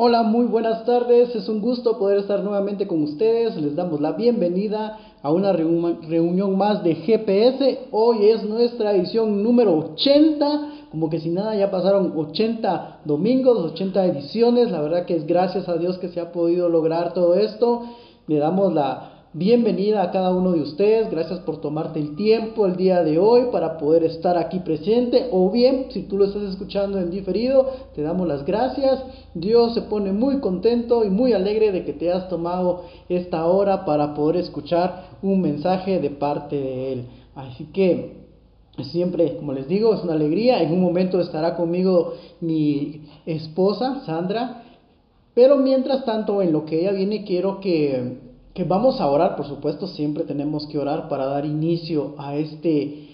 Hola, muy buenas tardes. Es un gusto poder estar nuevamente con ustedes. Les damos la bienvenida a una reunión más de GPS. Hoy es nuestra edición número 80. Como que si nada ya pasaron 80 domingos, 80 ediciones. La verdad que es gracias a Dios que se ha podido lograr todo esto. Le damos la Bienvenida a cada uno de ustedes, gracias por tomarte el tiempo el día de hoy para poder estar aquí presente o bien si tú lo estás escuchando en diferido, te damos las gracias. Dios se pone muy contento y muy alegre de que te has tomado esta hora para poder escuchar un mensaje de parte de Él. Así que siempre, como les digo, es una alegría. En un momento estará conmigo mi esposa, Sandra. Pero mientras tanto, en lo que ella viene, quiero que que vamos a orar, por supuesto, siempre tenemos que orar para dar inicio a este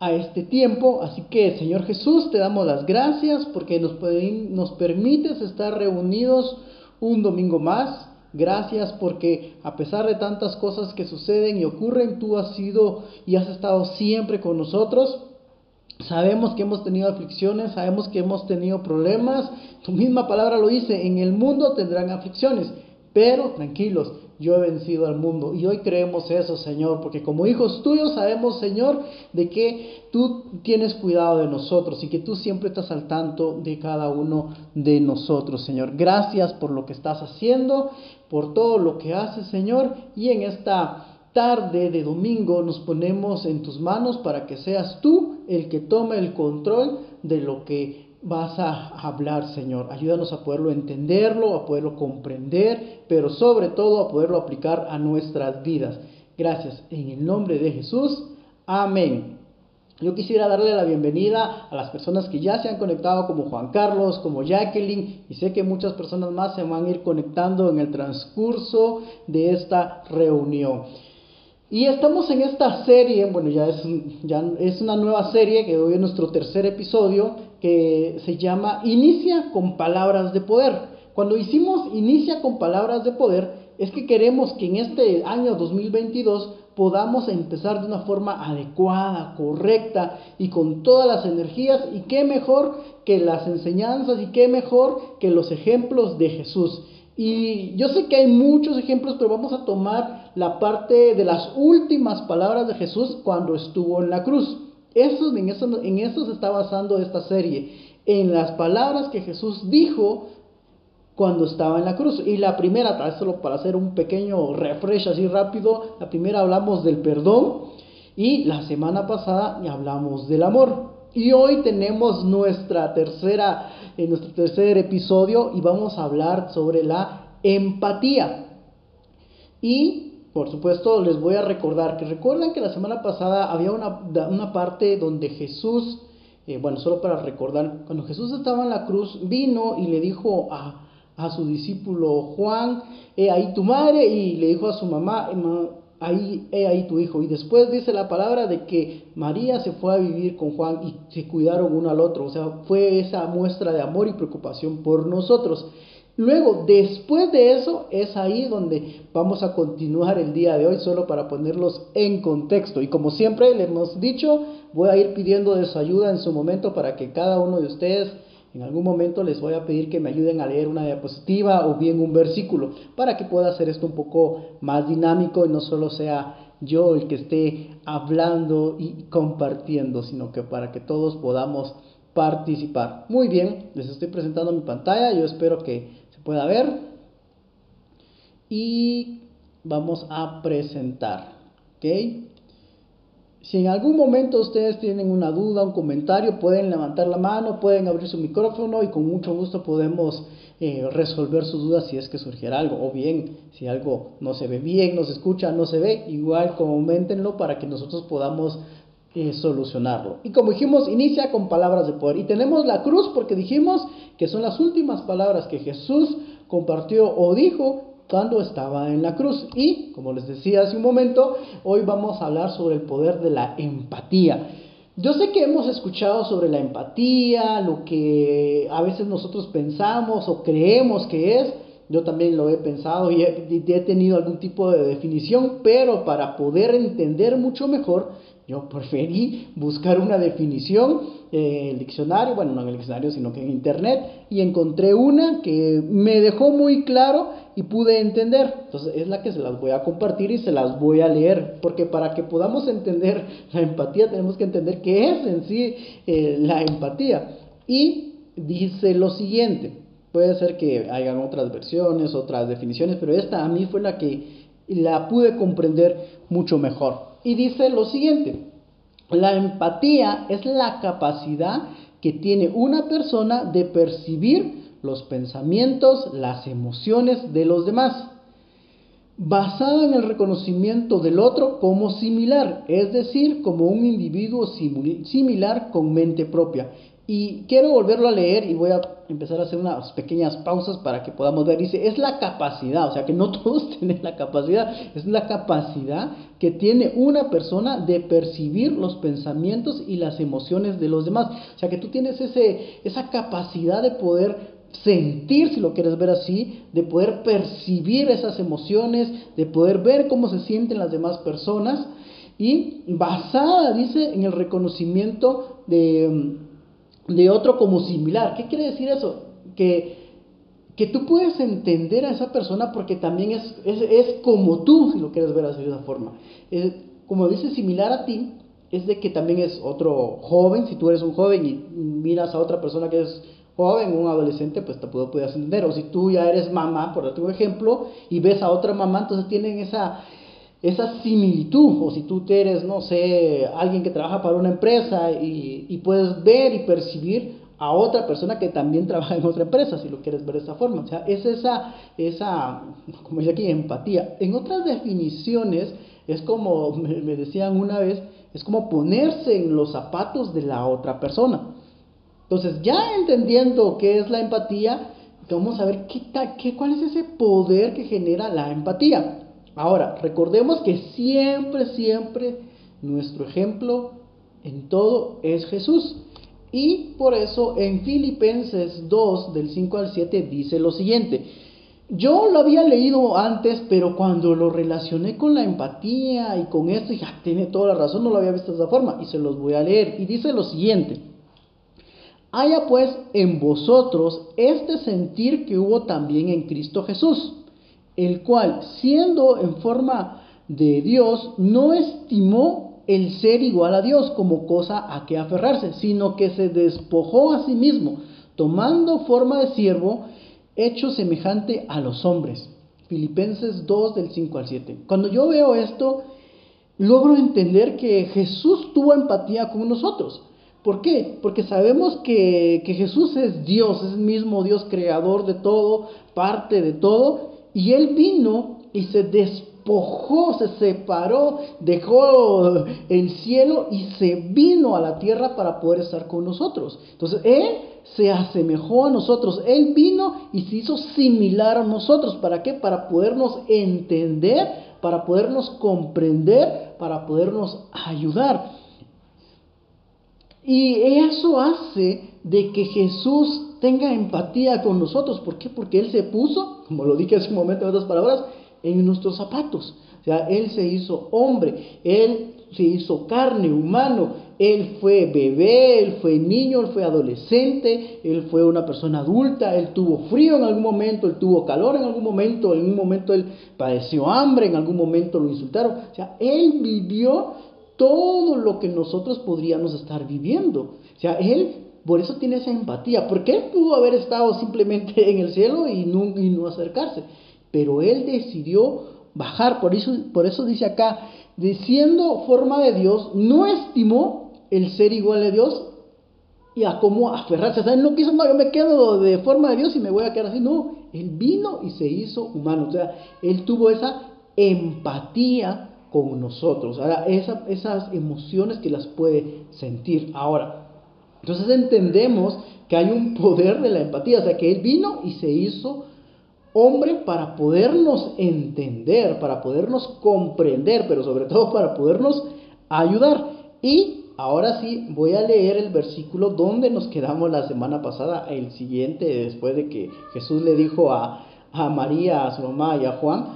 a este tiempo. Así que, Señor Jesús, te damos las gracias porque nos, nos permites estar reunidos un domingo más. Gracias porque a pesar de tantas cosas que suceden y ocurren, tú has sido y has estado siempre con nosotros. Sabemos que hemos tenido aflicciones, sabemos que hemos tenido problemas. Tu misma palabra lo dice, en el mundo tendrán aflicciones. Pero tranquilos, yo he vencido al mundo. Y hoy creemos eso, Señor, porque como hijos tuyos sabemos, Señor, de que tú tienes cuidado de nosotros y que tú siempre estás al tanto de cada uno de nosotros, Señor. Gracias por lo que estás haciendo, por todo lo que haces, Señor. Y en esta tarde de domingo nos ponemos en tus manos para que seas tú el que tome el control de lo que vas a hablar, Señor. Ayúdanos a poderlo entenderlo, a poderlo comprender, pero sobre todo a poderlo aplicar a nuestras vidas. Gracias. En el nombre de Jesús. Amén. Yo quisiera darle la bienvenida a las personas que ya se han conectado, como Juan Carlos, como Jacqueline, y sé que muchas personas más se van a ir conectando en el transcurso de esta reunión. Y estamos en esta serie, bueno, ya es, ya es una nueva serie que hoy es nuestro tercer episodio, que se llama Inicia con palabras de poder. Cuando hicimos Inicia con palabras de poder, es que queremos que en este año 2022 podamos empezar de una forma adecuada, correcta y con todas las energías y qué mejor que las enseñanzas y qué mejor que los ejemplos de Jesús. Y yo sé que hay muchos ejemplos, pero vamos a tomar la parte de las últimas palabras de Jesús cuando estuvo en la cruz. Eso, en, eso, en eso se está basando esta serie, en las palabras que Jesús dijo cuando estaba en la cruz. Y la primera, solo para hacer un pequeño refresh así rápido, la primera hablamos del perdón y la semana pasada hablamos del amor. Y hoy tenemos nuestra tercera, en nuestro tercer episodio y vamos a hablar sobre la empatía. Y por supuesto, les voy a recordar que recuerdan que la semana pasada había una, parte donde Jesús, eh, bueno, solo para recordar, cuando Jesús estaba en la cruz, vino y le dijo a, a su discípulo Juan, he ahí tu madre, y le dijo a su mamá, ahí, he ahí tu hijo. Y después dice la palabra de que María se fue a vivir con Juan y se cuidaron uno al otro. O sea, fue esa muestra de amor y preocupación por nosotros. Luego, después de eso, es ahí donde vamos a continuar el día de hoy, solo para ponerlos en contexto. Y como siempre le hemos dicho, voy a ir pidiendo de su ayuda en su momento para que cada uno de ustedes, en algún momento les voy a pedir que me ayuden a leer una diapositiva o bien un versículo, para que pueda hacer esto un poco más dinámico y no solo sea yo el que esté hablando y compartiendo, sino que para que todos podamos participar. Muy bien, les estoy presentando mi pantalla, yo espero que pueda ver. Y vamos a presentar. ¿Ok? Si en algún momento ustedes tienen una duda, un comentario, pueden levantar la mano, pueden abrir su micrófono y con mucho gusto podemos eh, resolver sus dudas si es que surgiera algo. O bien, si algo no se ve bien, no se escucha, no se ve, igual coméntenlo para que nosotros podamos eh, solucionarlo. Y como dijimos, inicia con palabras de poder. Y tenemos la cruz porque dijimos que son las últimas palabras que Jesús compartió o dijo cuando estaba en la cruz. Y, como les decía hace un momento, hoy vamos a hablar sobre el poder de la empatía. Yo sé que hemos escuchado sobre la empatía, lo que a veces nosotros pensamos o creemos que es. Yo también lo he pensado y he, he tenido algún tipo de definición, pero para poder entender mucho mejor, Yo preferí buscar una definición en el diccionario, bueno, no en el diccionario, sino que en internet, y encontré una que me dejó muy claro y pude entender. Entonces es la que se las voy a compartir y se las voy a leer, porque para que podamos entender la empatía tenemos que entender qué es en sí eh, la empatía. Y dice lo siguiente, puede ser que hayan otras versiones, otras definiciones, pero esta a mí fue la que la pude comprender mucho mejor y dice lo siguiente, la empatía es la capacidad que tiene una persona de percibir los pensamientos, las emociones de los demás, basada en el reconocimiento del otro como similar, es decir, como un individuo similar con mente propia. Y quiero volverlo a leer y voy a empezar a hacer unas pequeñas pausas para que podamos ver. Dice, es la capacidad, o sea que no todos tienen la capacidad, es la capacidad que tiene una persona de percibir los pensamientos y las emociones de los demás. O sea que tú tienes ese, esa capacidad de poder sentir, si lo quieres ver así, de poder percibir esas emociones, de poder ver cómo se sienten las demás personas y basada, dice, en el reconocimiento de de otro como similar. ¿Qué quiere decir eso? Que, que tú puedes entender a esa persona porque también es, es, como tú, si lo quieres ver de esa forma. como dice similar a ti, es de que también es otro joven, si tú eres un joven y miras a otra persona que es joven, un adolescente, pues te puedes entender. O si tú ya eres mamá, por ejemplo, y ves a otra mamá, entonces tienen esa, esa similitud, o si tú eres, no sé, alguien que trabaja para una empresa y, puedes ver y percibir a otra persona que también trabaja en otra empresa, si lo quieres ver de esa forma. O sea, es esa, esa como dice aquí, empatía. En otras definiciones, es como me, decían una vez, es como ponerse en los zapatos de la otra persona. Entonces, ya entendiendo qué es la empatía, vamos a ver qué, qué, cuál es ese poder que genera la empatía. Ahora, recordemos que siempre, siempre nuestro ejemplo en todo es Jesús. Y por eso en Filipenses 2, del 5 al 7, dice lo siguiente. Yo lo había leído antes, pero cuando lo relacioné con la empatía y con esto, ya ah, tiene toda la razón, no lo había visto de esa forma. Y se los voy a leer. Y dice lo siguiente. Haya pues en vosotros este sentir que hubo también en Cristo Jesús el cual, siendo en forma de Dios, no estimó el ser igual a Dios como cosa a que aferrarse, sino que se despojó a sí mismo, tomando forma de siervo, hecho semejante a los hombres. Filipenses 2 del 5 al 7. Cuando yo veo esto, logro entender que Jesús tuvo empatía con nosotros. ¿Por qué? Porque sabemos que, que Jesús es Dios, es el mismo Dios creador de todo, parte de todo, y él vino y se despojó, se separó, dejó el cielo y se vino a la tierra para poder estar con nosotros. Entonces él se asemejó a nosotros, él vino y se hizo similar a nosotros. ¿Para qué? Para podernos entender, para podernos comprender, para podernos ayudar. Y eso hace de que Jesús tenga empatía con nosotros. ¿Por qué? Porque Él se puso, como lo dije hace un momento en otras palabras, en nuestros zapatos. O sea, Él se hizo hombre, Él se hizo carne, humano, Él fue bebé, Él fue niño, Él fue adolescente, Él fue una persona adulta, Él tuvo frío en algún momento, Él tuvo calor en algún momento, en un momento Él padeció hambre, en algún momento lo insultaron. O sea, Él vivió todo lo que nosotros podríamos estar viviendo. O sea, Él por eso tiene esa empatía, porque él pudo haber estado simplemente en el cielo y no, no acercarse, pero él decidió bajar, por eso, por eso dice acá, diciendo forma de Dios, no estimó el ser igual a Dios y a cómo aferrarse. O sea, él no quiso, no, yo me quedo de forma de Dios y me voy a quedar así. No, él vino y se hizo humano. O sea, él tuvo esa empatía con nosotros. Ahora, esas emociones que las puede sentir. Ahora, entonces entendemos que hay un poder de la empatía, o sea, que Él vino y se hizo hombre para podernos entender, para podernos comprender, pero sobre todo para podernos ayudar. Y ahora sí voy a leer el versículo donde nos quedamos la semana pasada, el siguiente, después de que Jesús le dijo a, a María, a su mamá y a Juan.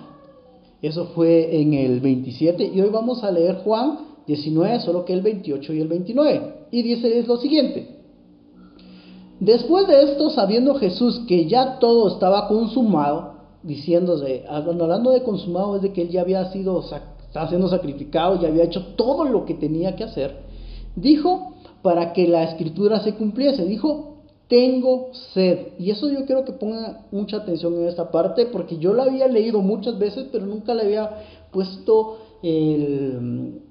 Eso fue en el 27 y hoy vamos a leer Juan 19, solo que el 28 y el 29. Y dice lo siguiente. Después de esto, sabiendo Jesús que ya todo estaba consumado, diciéndose, hablando de consumado es de que él ya había sido, estaba sacrificado, ya había hecho todo lo que tenía que hacer, dijo para que la escritura se cumpliese, dijo, tengo sed. Y eso yo quiero que ponga mucha atención en esta parte, porque yo la había leído muchas veces, pero nunca le había puesto el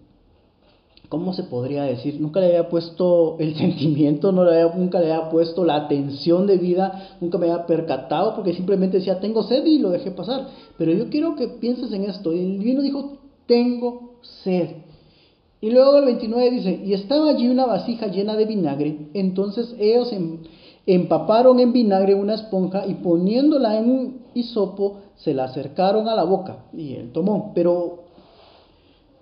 ¿cómo se podría decir? Nunca le había puesto el sentimiento, no le había, nunca le había puesto la atención de vida, nunca me había percatado porque simplemente decía, tengo sed y lo dejé pasar. Pero yo quiero que pienses en esto. Y el vino dijo, tengo sed. Y luego el 29 dice, y estaba allí una vasija llena de vinagre. Entonces ellos em, empaparon en vinagre una esponja y poniéndola en un hisopo, se la acercaron a la boca. Y él tomó. Pero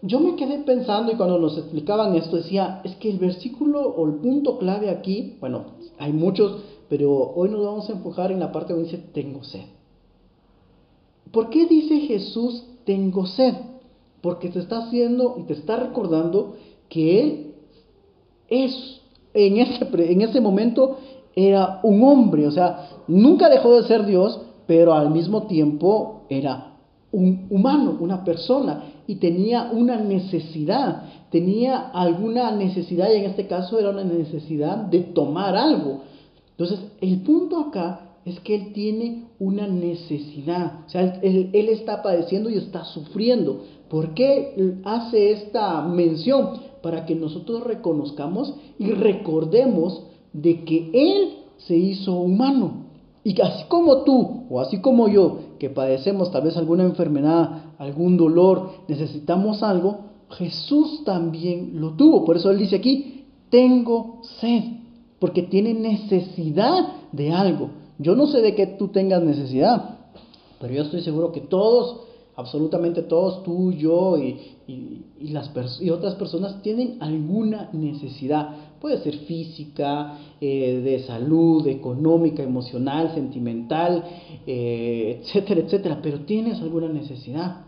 yo me quedé pensando y cuando nos explicaban esto decía, es que el versículo o el punto clave aquí, bueno, hay muchos, pero hoy nos vamos a enfocar en la parte donde dice, tengo sed. ¿Por qué dice Jesús, tengo sed? Porque te está haciendo y te está recordando que Él es, en ese, en ese momento, era un hombre, o sea, nunca dejó de ser Dios, pero al mismo tiempo era un humano, una persona, y tenía una necesidad, tenía alguna necesidad, y en este caso era una necesidad de tomar algo. Entonces, el punto acá es que él tiene una necesidad, o sea, él, él está padeciendo y está sufriendo. ¿Por qué hace esta mención? Para que nosotros reconozcamos y recordemos de que él se hizo humano. Y así como tú o así como yo, que padecemos tal vez alguna enfermedad, algún dolor, necesitamos algo, Jesús también lo tuvo. Por eso Él dice aquí, tengo sed, porque tiene necesidad de algo. Yo no sé de qué tú tengas necesidad, pero yo estoy seguro que todos, absolutamente todos, tú, yo y, y, las y otras personas tienen alguna necesidad Puede ser física, eh, de salud, económica, emocional, sentimental, eh, etcétera, etcétera, pero tienes alguna necesidad.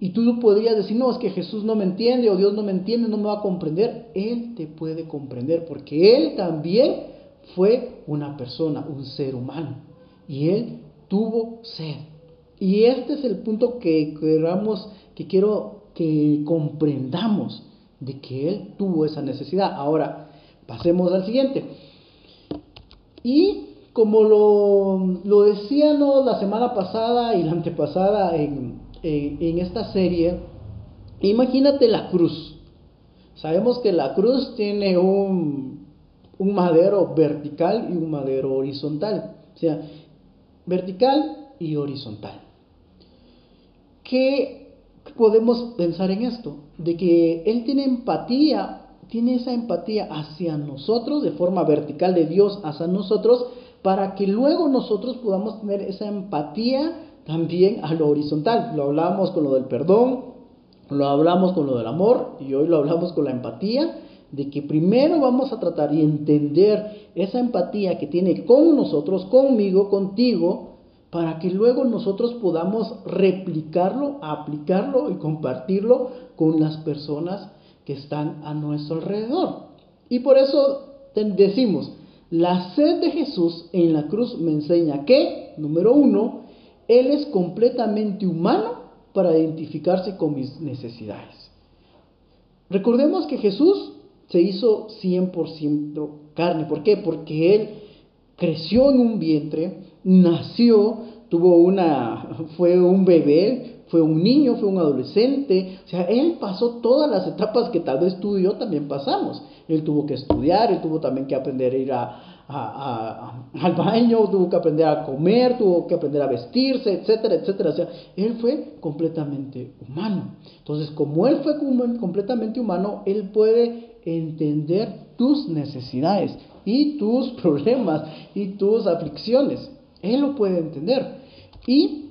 Y tú podrías decir, no, es que Jesús no me entiende o Dios no me entiende, no me va a comprender. Él te puede comprender porque Él también fue una persona, un ser humano. Y Él tuvo sed. Y este es el punto que queramos, que quiero que comprendamos de que Él tuvo esa necesidad. Ahora, Pasemos al siguiente. Y como lo, lo decíamos la semana pasada y la antepasada en, esta serie, imagínate la cruz. Sabemos que la cruz tiene un, un madero vertical y un madero horizontal. O sea, vertical y horizontal. ¿Qué podemos pensar en esto? De que él tiene empatía tiene esa empatía hacia nosotros, de forma vertical de Dios hacia nosotros, para que luego nosotros podamos tener esa empatía también a lo horizontal. Lo hablamos con lo del perdón, lo hablamos con lo del amor y hoy lo hablamos con la empatía, de que primero vamos a tratar y entender esa empatía que tiene con nosotros, conmigo, contigo, para que luego nosotros podamos replicarlo, aplicarlo y compartirlo con las personas que están a nuestro alrededor. Y por eso decimos, la sed de Jesús en la cruz me enseña que, número uno, Él es completamente humano para identificarse con mis necesidades. Recordemos que Jesús se hizo 100% carne. ¿Por qué? Porque Él creció en un vientre, nació, tuvo una, fue un bebé, fue un niño, fue un adolescente, o sea, él pasó todas las etapas que tal vez tú y yo también pasamos. Él tuvo que estudiar, él tuvo también que aprender a ir al baño, tuvo que aprender a comer, tuvo que aprender a vestirse, etcétera, etcétera. O sea, él fue completamente humano. Entonces, como él fue completamente humano, él puede entender tus necesidades y tus problemas y tus aflicciones. Él lo puede entender. Y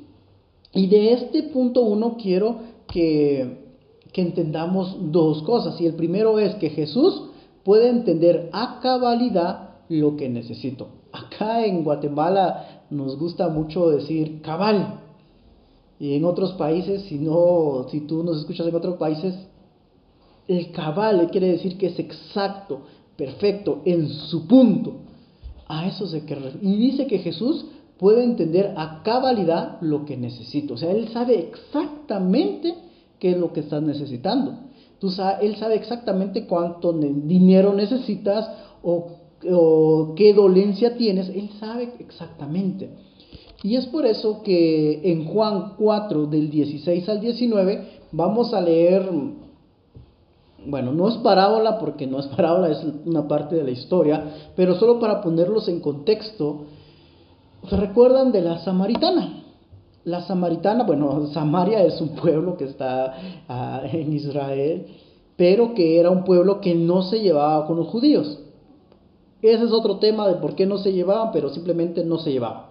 y de este punto uno quiero que, entendamos dos cosas. Y el primero es que Jesús puede entender a cabalidad lo que necesito. Acá en Guatemala nos gusta mucho decir cabal. Y en otros países, si no, si tú nos escuchas en otros países, El cabal quiere decir que es exacto, perfecto, en su punto. A eso se que Y dice que Jesús puede entender a cabalidad lo que necesito. O sea, Él sabe exactamente qué es lo que estás necesitando. Tú él sabe exactamente cuánto dinero necesitas o, o qué dolencia tienes. Él sabe exactamente. Y es por eso que en Juan 4 del 16 al 19 vamos a leer, bueno, no es parábola porque no es parábola, es una parte de la historia, pero solo para ponerlos en contexto, ¿se recuerdan de la samaritana? La samaritana, bueno, Samaria es un pueblo que está ah, en Israel, pero que era un pueblo que no se llevaba con los judíos. Ese es otro tema de por qué no se llevaban, pero simplemente no se llevaban.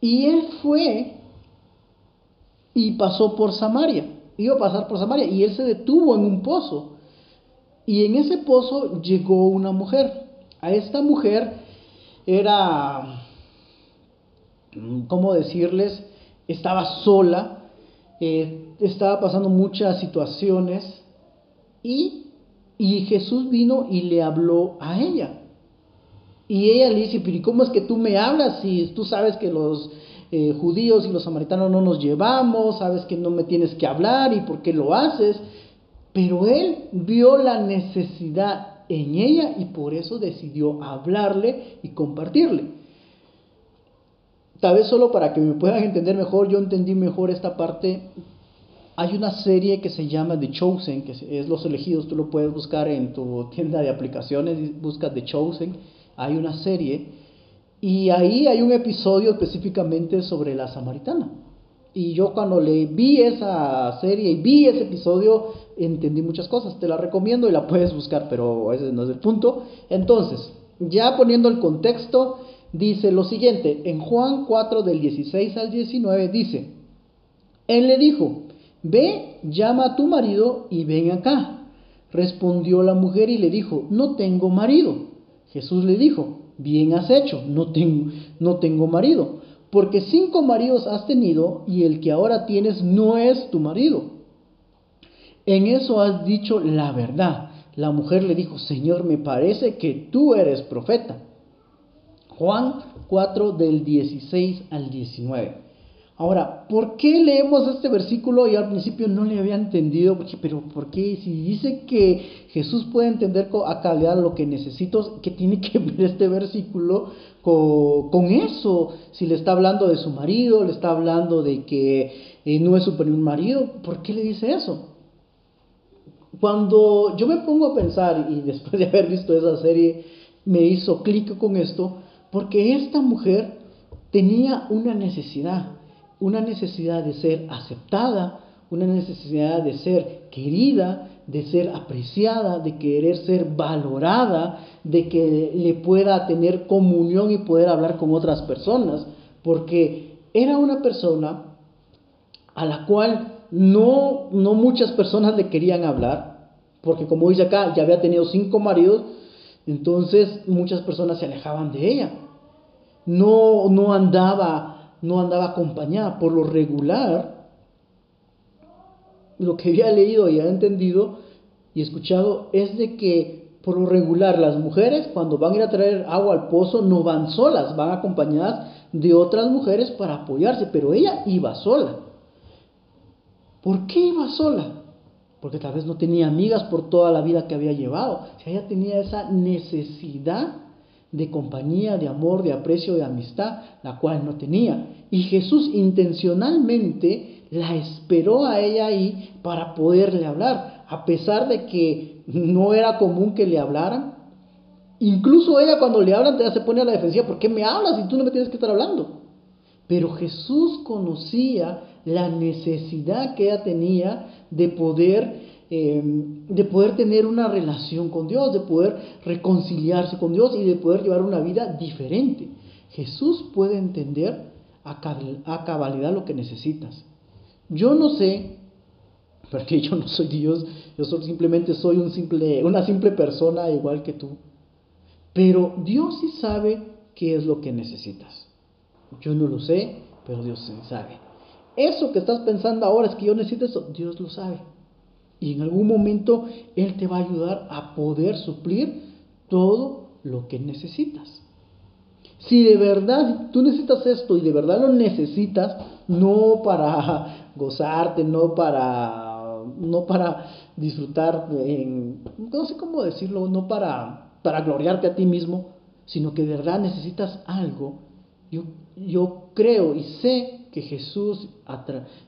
Y él fue y pasó por Samaria. Iba a pasar por Samaria y él se detuvo en un pozo. Y en ese pozo llegó una mujer. A esta mujer era, ¿cómo decirles? Estaba sola, eh, estaba pasando muchas situaciones y, y Jesús vino y le habló a ella. Y ella le dice, pero cómo es que tú me hablas si tú sabes que los eh, judíos y los samaritanos no nos llevamos, sabes que no me tienes que hablar y por qué lo haces? Pero él vio la necesidad en ella y por eso decidió hablarle y compartirle. Tal vez solo para que me puedan entender mejor, yo entendí mejor esta parte. Hay una serie que se llama The Chosen, que es Los Elegidos, tú lo puedes buscar en tu tienda de aplicaciones, busca The Chosen hay una serie y ahí hay un episodio específicamente sobre la samaritana. Y yo cuando le vi esa serie y vi ese episodio, entendí muchas cosas. Te la recomiendo y la puedes buscar, pero ese no es el punto. Entonces, ya poniendo el contexto, dice lo siguiente. En Juan 4 del 16 al 19 dice, Él le dijo, ve, llama a tu marido y ven acá. Respondió la mujer y le dijo, no tengo marido. Jesús le dijo, bien has hecho, no tengo, no tengo marido, porque cinco maridos has tenido y el que ahora tienes no es tu marido. En eso has dicho la verdad. La mujer le dijo, Señor, me parece que tú eres profeta. Juan 4 del 16 al 19. Ahora, ¿por qué leemos este versículo y al principio no le había entendido? Pero ¿por qué? Si dice que Jesús puede entender a calidad lo que necesito, ¿qué tiene que ver este versículo con, eso? Si le está hablando de su marido, le está hablando de que eh, no es su primer marido, ¿por qué le dice eso? Cuando yo me pongo a pensar, y después de haber visto esa serie, me hizo clic con esto, porque esta mujer tenía una necesidad una necesidad de ser aceptada, una necesidad de ser querida, de ser apreciada, de querer ser valorada, de que le pueda tener comunión y poder hablar con otras personas, porque era una persona a la cual no, no muchas personas le querían hablar, porque como dice acá, ya había tenido cinco maridos, entonces muchas personas se alejaban de ella. No, no andaba no andaba acompañada. Por lo regular, lo que había leído y había entendido y escuchado es de que por lo regular las mujeres cuando van a ir a traer agua al pozo no van solas, van acompañadas de otras mujeres para apoyarse, pero ella iba sola. ¿Por qué iba sola? Porque tal vez no tenía amigas por toda la vida que había llevado. Si ella tenía esa necesidad de compañía, de amor, de aprecio, de amistad, la cual no tenía. Y Jesús intencionalmente la esperó a ella ahí para poderle hablar, a pesar de que no era común que le hablaran. Incluso ella cuando le hablan se pone a la defensiva, ¿por qué me hablas si tú no me tienes que estar hablando? Pero Jesús conocía la necesidad que ella tenía de poder Em, de poder tener una relación con Dios, de poder reconciliarse con Dios y de poder llevar una vida diferente. Jesús puede entender a, cabalidad lo que necesitas. Yo no sé, porque yo no soy Dios, yo simplemente soy un simple, una simple persona igual que tú. Pero Dios sí sabe qué es lo que necesitas. Yo no lo sé, pero Dios sí sabe. Eso que estás pensando ahora es que yo necesito eso, Dios lo sabe. Y en algún momento Él te va a ayudar a poder suplir todo lo que necesitas. Si de verdad tú necesitas esto y de verdad lo necesitas, no para gozarte, no para, no para disfrutar, en, no sé cómo decirlo, no para, para gloriarte a ti mismo, sino que de verdad necesitas algo, yo, yo creo y sé que Jesús,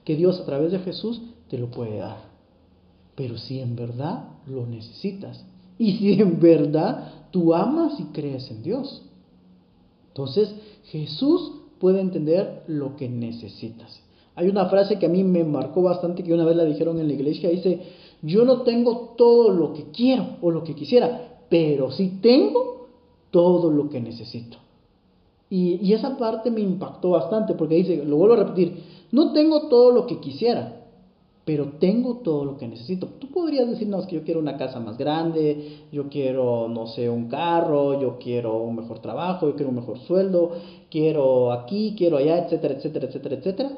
que Dios a través de Jesús te lo puede dar. Pero si en verdad lo necesitas y si en verdad tú amas y crees en Dios. Entonces Jesús puede entender lo que necesitas. Hay una frase que a mí me marcó bastante que una vez la dijeron en la iglesia, dice, yo no tengo todo lo que quiero o lo que quisiera, pero sí tengo todo lo que necesito. Y, esa parte me impactó bastante porque dice, lo vuelvo a repetir, no tengo todo lo que quisiera, pero tengo todo lo que necesito. Tú podrías decirnos que yo quiero una casa más grande, yo quiero, no sé, un carro, yo quiero un mejor trabajo, yo quiero un mejor sueldo, quiero aquí, quiero allá, etcétera, etcétera, etcétera, etcétera.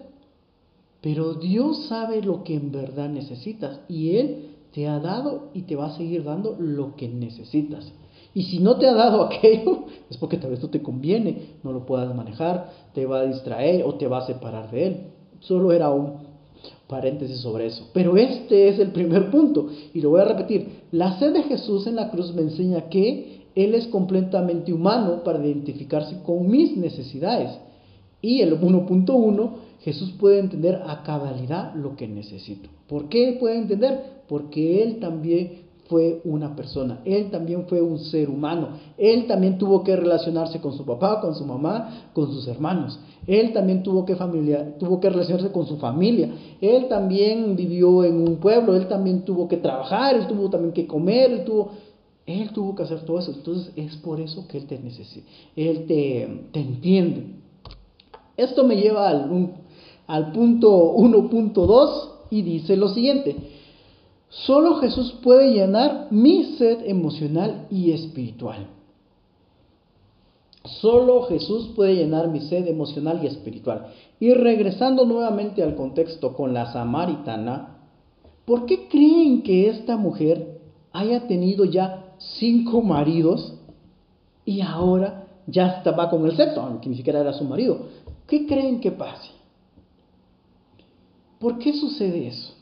Pero Dios sabe lo que en verdad necesitas y Él te ha dado y te va a seguir dando lo que necesitas. Y si no te ha dado aquello, es porque tal vez no te conviene, no lo puedas manejar, te va a distraer o te va a separar de Él. Solo era un paréntesis sobre eso. Pero este es el primer punto, y lo voy a repetir. La sed de Jesús en la cruz me enseña que Él es completamente humano para identificarse con mis necesidades. Y el 1.1, Jesús puede entender a cabalidad lo que necesito. ¿Por qué puede entender? Porque Él también fue una persona, él también fue un ser humano, él también tuvo que relacionarse con su papá, con su mamá, con sus hermanos, él también tuvo que, familia, tuvo que relacionarse con su familia, él también vivió en un pueblo, él también tuvo que trabajar, él tuvo también que comer, él tuvo, él tuvo que hacer todo eso, entonces es por eso que él te necesita, él te, te entiende. Esto me lleva al, al punto 1.2 y dice lo siguiente, Solo Jesús puede llenar mi sed emocional y espiritual. Solo Jesús puede llenar mi sed emocional y espiritual. Y regresando nuevamente al contexto con la samaritana, ¿por qué creen que esta mujer haya tenido ya cinco maridos y ahora ya estaba con el sexto, aunque ni siquiera era su marido? ¿Qué creen que pase? ¿Por qué sucede eso?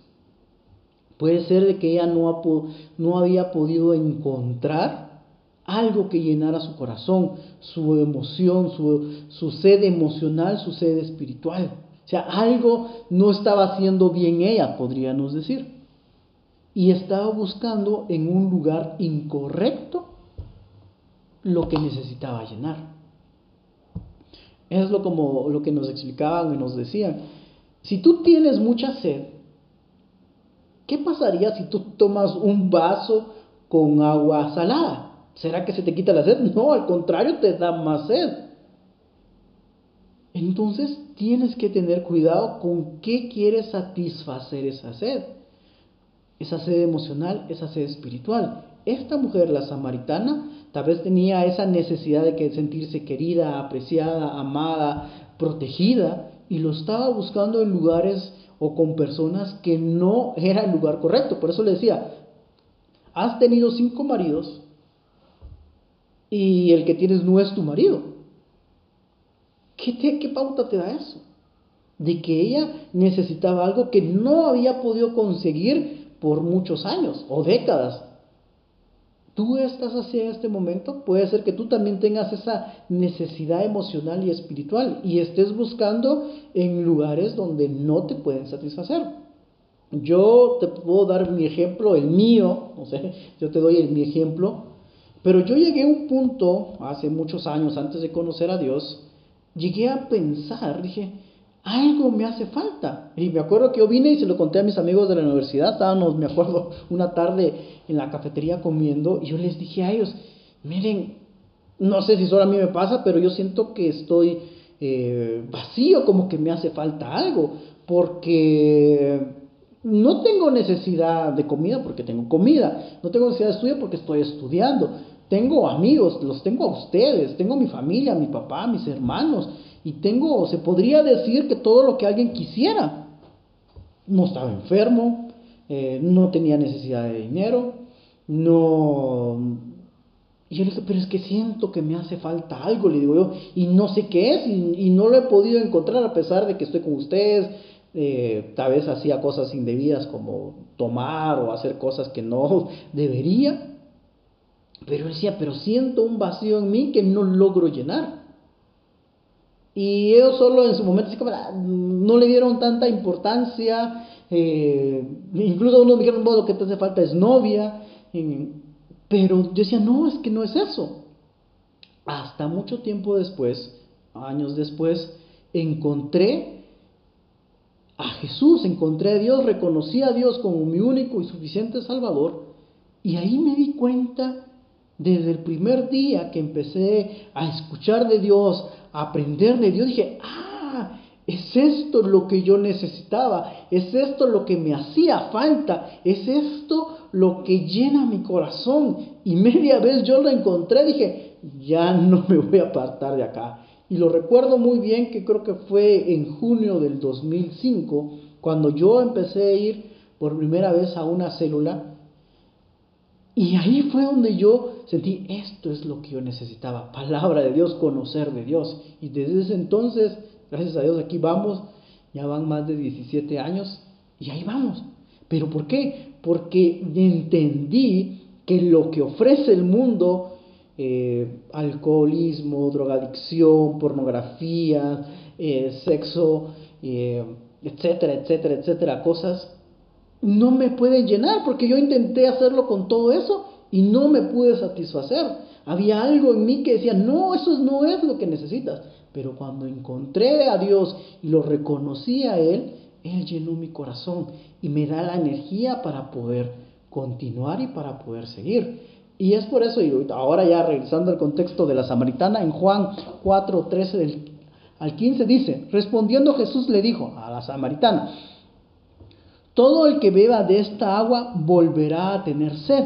Puede ser de que ella no, había podido encontrar algo que llenara su corazón, su emoción, su, su sed emocional, su sed espiritual. O sea, algo no estaba haciendo bien ella, podríamos decir. Y estaba buscando en un lugar incorrecto lo que necesitaba llenar. Es lo como lo que nos explicaban y nos decían. Si tú tienes mucha sed, ¿Qué pasaría si tú tomas un vaso con agua salada? ¿Será que se te quita la sed? No, al contrario, te da más sed. Entonces tienes que tener cuidado con qué quieres satisfacer esa sed. Esa sed emocional, esa sed espiritual. Esta mujer, la samaritana, tal vez tenía esa necesidad de sentirse querida, apreciada, amada, protegida, y lo estaba buscando en lugares o con personas que no era el lugar correcto. Por eso le decía, has tenido cinco maridos y el que tienes no es tu marido. ¿Qué, qué pauta te da eso? De que ella necesitaba algo que no había podido conseguir por muchos años o décadas tú estás así en este momento, puede ser que tú también tengas esa necesidad emocional y espiritual y estés buscando en lugares donde no te pueden satisfacer. Yo te puedo dar mi ejemplo, el mío, no sé, yo te doy mi ejemplo, pero yo llegué a un punto hace muchos años antes de conocer a Dios, llegué a pensar, dije, algo me hace falta. Y me acuerdo que yo vine y se lo conté a mis amigos de la universidad, estábamos, me acuerdo, una tarde en la cafetería comiendo y yo les dije a ellos, miren, no sé si solo a mí me pasa, pero yo siento que estoy eh, vacío, como que me hace falta algo, porque no tengo necesidad de comida porque tengo comida, no tengo necesidad de estudio porque estoy estudiando, tengo amigos, los tengo a ustedes, tengo mi familia, mi papá, mis hermanos, y tengo, se podría decir que todo lo que alguien quisiera. No estaba enfermo, eh, no tenía necesidad de dinero, no... Y yo le dije, pero es que siento que me hace falta algo, le digo yo, y no sé qué es, y, no lo he podido encontrar a pesar de que estoy con ustedes, eh, tal vez hacía cosas indebidas como tomar o hacer cosas que no debería, pero decía, pero siento un vacío en mí que no logro llenar. Y ellos solo en su momento ah, no le dieron tanta importancia, eh, incluso unos me dijeron, bueno, lo que te hace falta es novia, pero yo decía, no, es que no es eso. Hasta mucho tiempo después, años después, encontré a Jesús, encontré a Dios, reconocí a Dios como mi único y suficiente Salvador, y ahí me di cuenta desde el primer día que empecé a escuchar de Dios, aprender de Dios, dije, ah, es esto lo que yo necesitaba, es esto lo que me hacía falta, es esto lo que llena mi corazón. Y media vez yo lo encontré, dije, ya no me voy a apartar de acá. Y lo recuerdo muy bien que creo que fue en junio del 2005, cuando yo empecé a ir por primera vez a una célula y ahí fue donde yo sentí, esto es lo que yo necesitaba, palabra de Dios, conocer de Dios. Y desde ese entonces, gracias a Dios, aquí vamos, ya van más de 17 años y ahí vamos. ¿Pero por qué? Porque entendí que lo que ofrece el mundo, eh, alcoholismo, drogadicción, pornografía, eh, sexo, eh, etcétera, etcétera, etcétera, cosas no me puede llenar porque yo intenté hacerlo con todo eso y no me pude satisfacer. Había algo en mí que decía, no, eso no es lo que necesitas. Pero cuando encontré a Dios y lo reconocí a Él, Él llenó mi corazón y me da la energía para poder continuar y para poder seguir. Y es por eso, y ahora ya regresando al contexto de la samaritana, en Juan 4, 13 al 15 dice, respondiendo Jesús le dijo a la samaritana, todo el que beba de esta agua volverá a tener sed,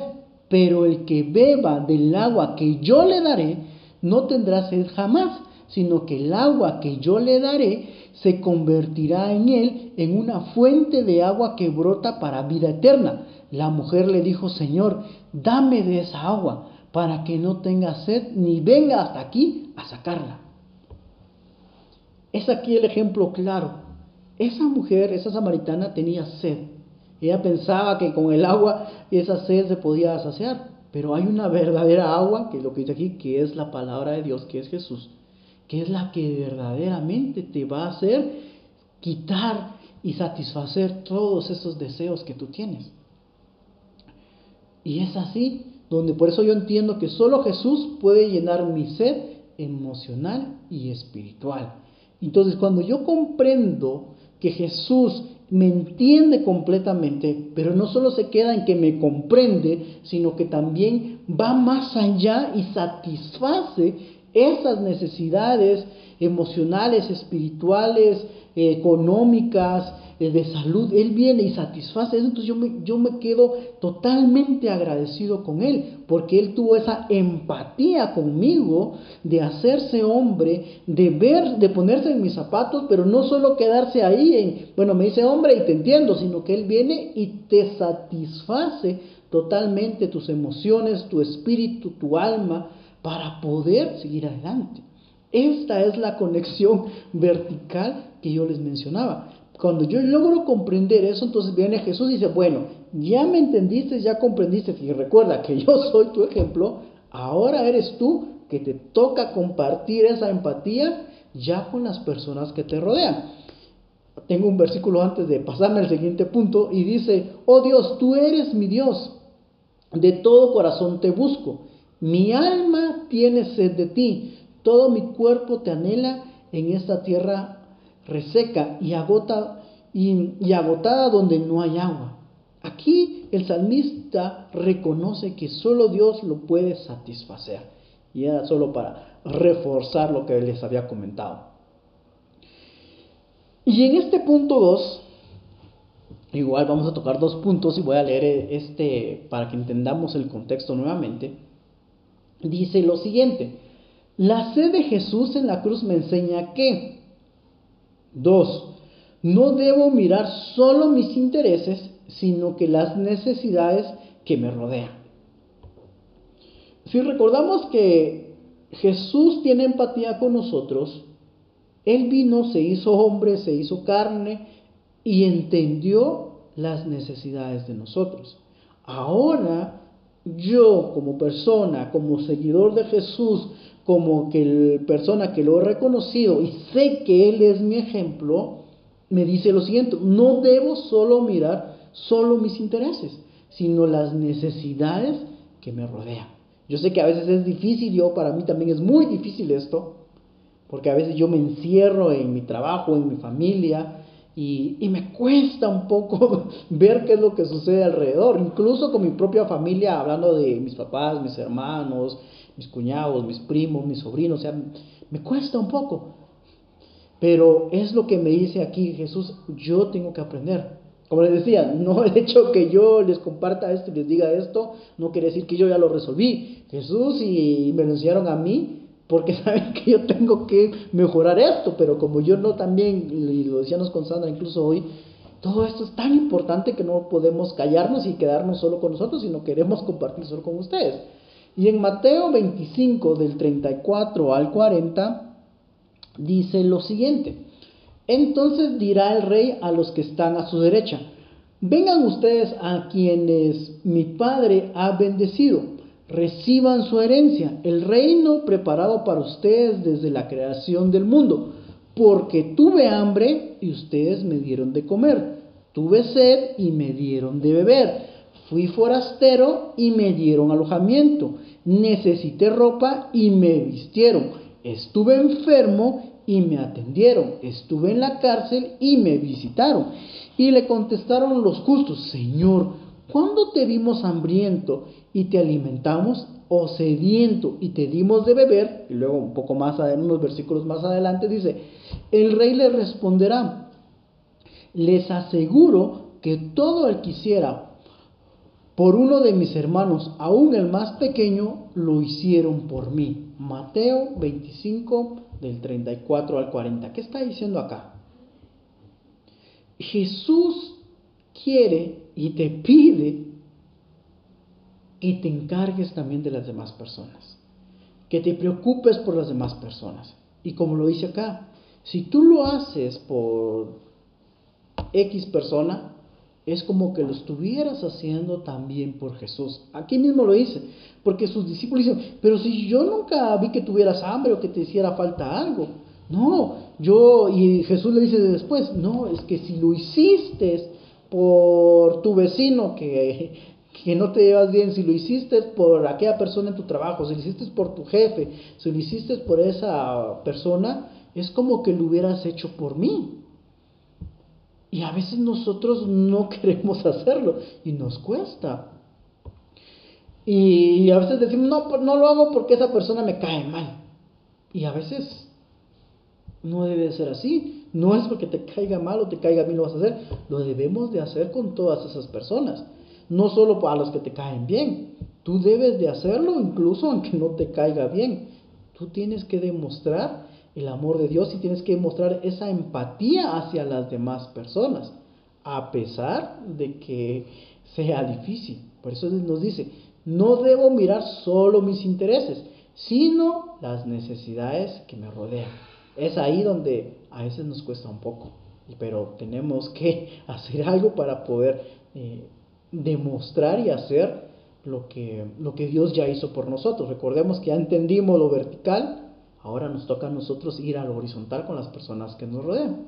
pero el que beba del agua que yo le daré no tendrá sed jamás, sino que el agua que yo le daré se convertirá en él en una fuente de agua que brota para vida eterna. La mujer le dijo, Señor, dame de esa agua para que no tenga sed ni venga hasta aquí a sacarla. Es aquí el ejemplo claro esa mujer, esa samaritana, tenía sed. Ella pensaba que con el agua esa sed se podía saciar. Pero hay una verdadera agua, que es lo que dice aquí, que es la palabra de Dios, que es Jesús, que es la que verdaderamente te va a hacer quitar y satisfacer todos esos deseos que tú tienes. Y es así, donde por eso yo entiendo que solo Jesús puede llenar mi sed emocional y espiritual. Entonces, cuando yo comprendo que Jesús me entiende completamente, pero no solo se queda en que me comprende, sino que también va más allá y satisface esas necesidades emocionales, espirituales, económicas, eh, de salud, Él viene y satisface entonces yo me, yo me quedo totalmente agradecido con Él, porque Él tuvo esa empatía conmigo de hacerse hombre, de ver, de ponerse en mis zapatos, pero no solo quedarse ahí en, bueno, me dice hombre y te entiendo, sino que Él viene y te satisface totalmente tus emociones, tu espíritu, tu alma, para poder seguir adelante. Esta es la conexión vertical que yo les mencionaba. Cuando yo logro comprender eso, entonces viene Jesús y dice, bueno, ya me entendiste, ya comprendiste, y recuerda que yo soy tu ejemplo, ahora eres tú que te toca compartir esa empatía ya con las personas que te rodean. Tengo un versículo antes de pasarme al siguiente punto y dice, oh Dios, tú eres mi Dios, de todo corazón te busco, mi alma tiene sed de ti, todo mi cuerpo te anhela en esta tierra reseca y, agota, y, agotada donde no hay agua. Aquí el salmista reconoce que solo Dios lo puede satisfacer. Y era solo para reforzar lo que les había comentado. Y en este punto 2, igual vamos a tocar dos puntos y voy a leer este para que entendamos el contexto nuevamente. Dice lo siguiente, la sed de Jesús en la cruz me enseña que Dos, no debo mirar solo mis intereses, sino que las necesidades que me rodean. Si recordamos que Jesús tiene empatía con nosotros, Él vino, se hizo hombre, se hizo carne y entendió las necesidades de nosotros. Ahora, yo como persona, como seguidor de Jesús, como que persona que lo he reconocido y sé que Él es mi ejemplo, me dice lo siguiente, no debo solo mirar solo mis intereses, sino las necesidades que me rodean. Yo sé que a veces es difícil, yo para mí también es muy difícil esto, porque a veces yo me encierro en mi trabajo, en mi familia, y, y, me cuesta un poco ver qué es lo que sucede alrededor, incluso con mi propia familia, hablando de mis papás, mis hermanos, mis cuñados, mis primos, mis sobrinos, o sea, me cuesta un poco. Pero es lo que me dice aquí Jesús, yo tengo que aprender. Como les decía, no el hecho que yo les comparta esto y les diga esto, no quiere decir que yo ya lo resolví. Jesús y me lo enseñaron a mí, porque saben que yo tengo que mejorar esto, pero como yo no también, y lo decíamos con Sandra incluso hoy, todo esto es tan importante que no podemos callarnos y quedarnos solo con nosotros, sino queremos compartir solo con ustedes. Y en Mateo 25, del 34 al 40, dice lo siguiente. Entonces dirá el rey a los que están a su derecha, vengan ustedes a quienes mi Padre ha bendecido, reciban su herencia, el reino preparado para ustedes desde la creación del mundo, porque tuve hambre y ustedes me dieron de comer, tuve sed y me dieron de beber Fui forastero y me dieron alojamiento. Necesité ropa y me vistieron. Estuve enfermo y me atendieron. Estuve en la cárcel y me visitaron. Y le contestaron los justos, Señor, ¿cuándo te vimos hambriento y te alimentamos? o sediento y te dimos de beber, y luego un poco más unos versículos más adelante dice, el rey le responderá, les aseguro que todo el que quisiera por uno de mis hermanos, aún el más pequeño, lo hicieron por mí. Mateo 25 del 34 al 40. ¿Qué está diciendo acá? Jesús quiere y te pide que te encargues también de las demás personas, que te preocupes por las demás personas. Y como lo dice acá, si tú lo haces por X persona, es como que lo estuvieras haciendo también por Jesús. Aquí mismo lo dice, porque sus discípulos dicen, pero si yo nunca vi que tuvieras hambre o que te hiciera falta algo. No, yo, y Jesús le dice después, no, es que si lo hiciste por tu vecino que, que no te llevas bien, si lo hiciste por aquella persona en tu trabajo, si lo hiciste por tu jefe, si lo hiciste por esa persona, es como que lo hubieras hecho por mí. Y a veces nosotros no queremos hacerlo y nos cuesta. Y a veces decimos, no, pues no lo hago porque esa persona me cae mal. Y a veces no debe ser así. No es porque te caiga mal o te caiga bien lo vas a hacer. Lo debemos de hacer con todas esas personas. No solo para los que te caen bien. Tú debes de hacerlo incluso aunque no te caiga bien. Tú tienes que demostrar el amor de Dios y tienes que mostrar esa empatía hacia las demás personas, a pesar de que sea difícil. Por eso nos dice, no debo mirar solo mis intereses, sino las necesidades que me rodean. Es ahí donde a veces nos cuesta un poco, pero tenemos que hacer algo para poder eh, demostrar y hacer lo que, lo que Dios ya hizo por nosotros. Recordemos que ya entendimos lo vertical, Ahora nos toca a nosotros ir a lo horizontal con las personas que nos rodean.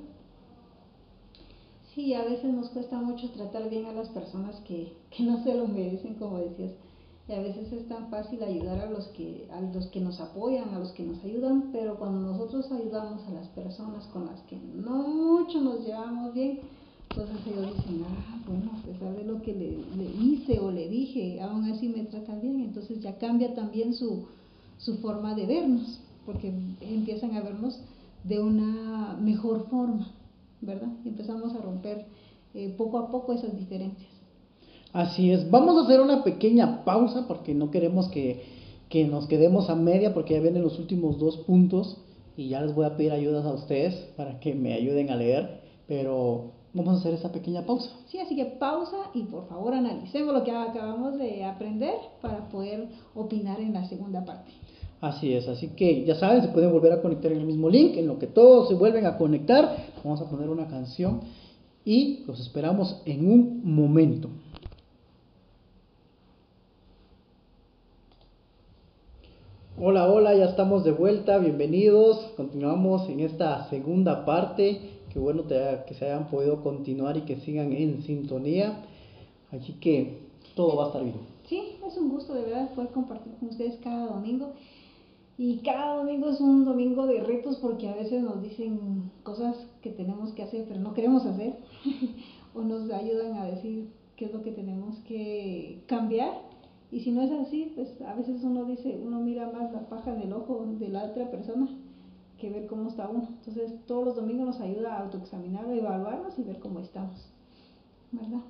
Sí, a veces nos cuesta mucho tratar bien a las personas que, que no se lo merecen, como decías. Y a veces es tan fácil ayudar a los, que, a los que nos apoyan, a los que nos ayudan, pero cuando nosotros ayudamos a las personas con las que no mucho nos llevamos bien, entonces ellos dicen, ah, bueno, a pesar de lo que le, le hice o le dije, aún así me trata bien, entonces ya cambia también su, su forma de vernos porque empiezan a vernos de una mejor forma, ¿verdad? Y empezamos a romper eh, poco a poco esas diferencias. Así es, vamos a hacer una pequeña pausa porque no queremos que, que nos quedemos a media porque ya vienen los últimos dos puntos y ya les voy a pedir ayudas a ustedes para que me ayuden a leer, pero vamos a hacer esa pequeña pausa. Sí, así que pausa y por favor analicemos lo que acabamos de aprender para poder opinar en la segunda parte. Así es, así que ya saben, se pueden volver a conectar en el mismo link, en lo que todos se vuelven a conectar, vamos a poner una canción y los esperamos en un momento. Hola, hola, ya estamos de vuelta, bienvenidos. Continuamos en esta segunda parte. Qué bueno que se hayan podido continuar y que sigan en sintonía. Así que todo va a estar bien. Sí, es un gusto de verdad poder compartir con ustedes cada domingo. Y cada domingo es un domingo de retos porque a veces nos dicen cosas que tenemos que hacer pero no queremos hacer. o nos ayudan a decir qué es lo que tenemos que cambiar y si no es así, pues a veces uno dice, uno mira más la paja en el ojo de la otra persona que ver cómo está uno. Entonces todos los domingos nos ayuda a autoexaminar, a evaluarnos y ver cómo estamos. ¿Verdad?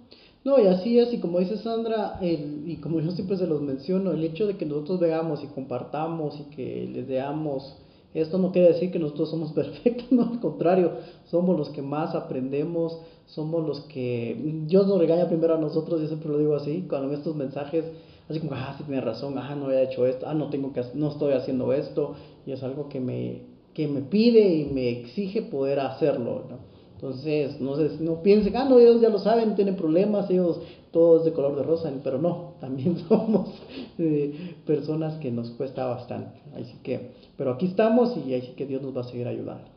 No, y así es, y como dice Sandra, y como yo siempre se los menciono, el hecho de que nosotros veamos y compartamos y que les veamos, esto no quiere decir que nosotros somos perfectos, no, al contrario, somos los que más aprendemos, somos los que Dios nos regaña primero a nosotros, yo siempre lo digo así, en estos mensajes así como, ah, sí tiene razón, ah, no había hecho esto, ah, no tengo que, no estoy haciendo esto, y es algo que me, que me pide y me exige poder hacerlo, ¿no? Entonces, no, sé, no piensen, ah, no, ellos ya lo saben, tienen problemas, ellos todos de color de rosa, pero no, también somos eh, personas que nos cuesta bastante. Así que, pero aquí estamos y así que Dios nos va a seguir ayudando.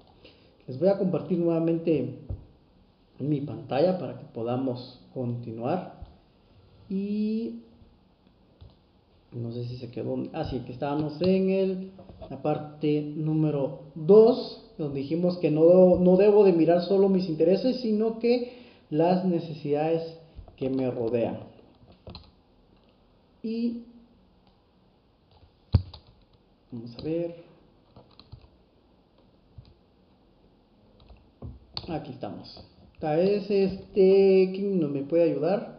Les voy a compartir nuevamente mi pantalla para que podamos continuar. Y no sé si se quedó, así ah, que estábamos en el, la parte número 2, donde dijimos que no, no debo de mirar solo mis intereses, sino que las necesidades que me rodean. Y vamos a ver. Aquí estamos. Tal vez este, ¿quién me puede ayudar?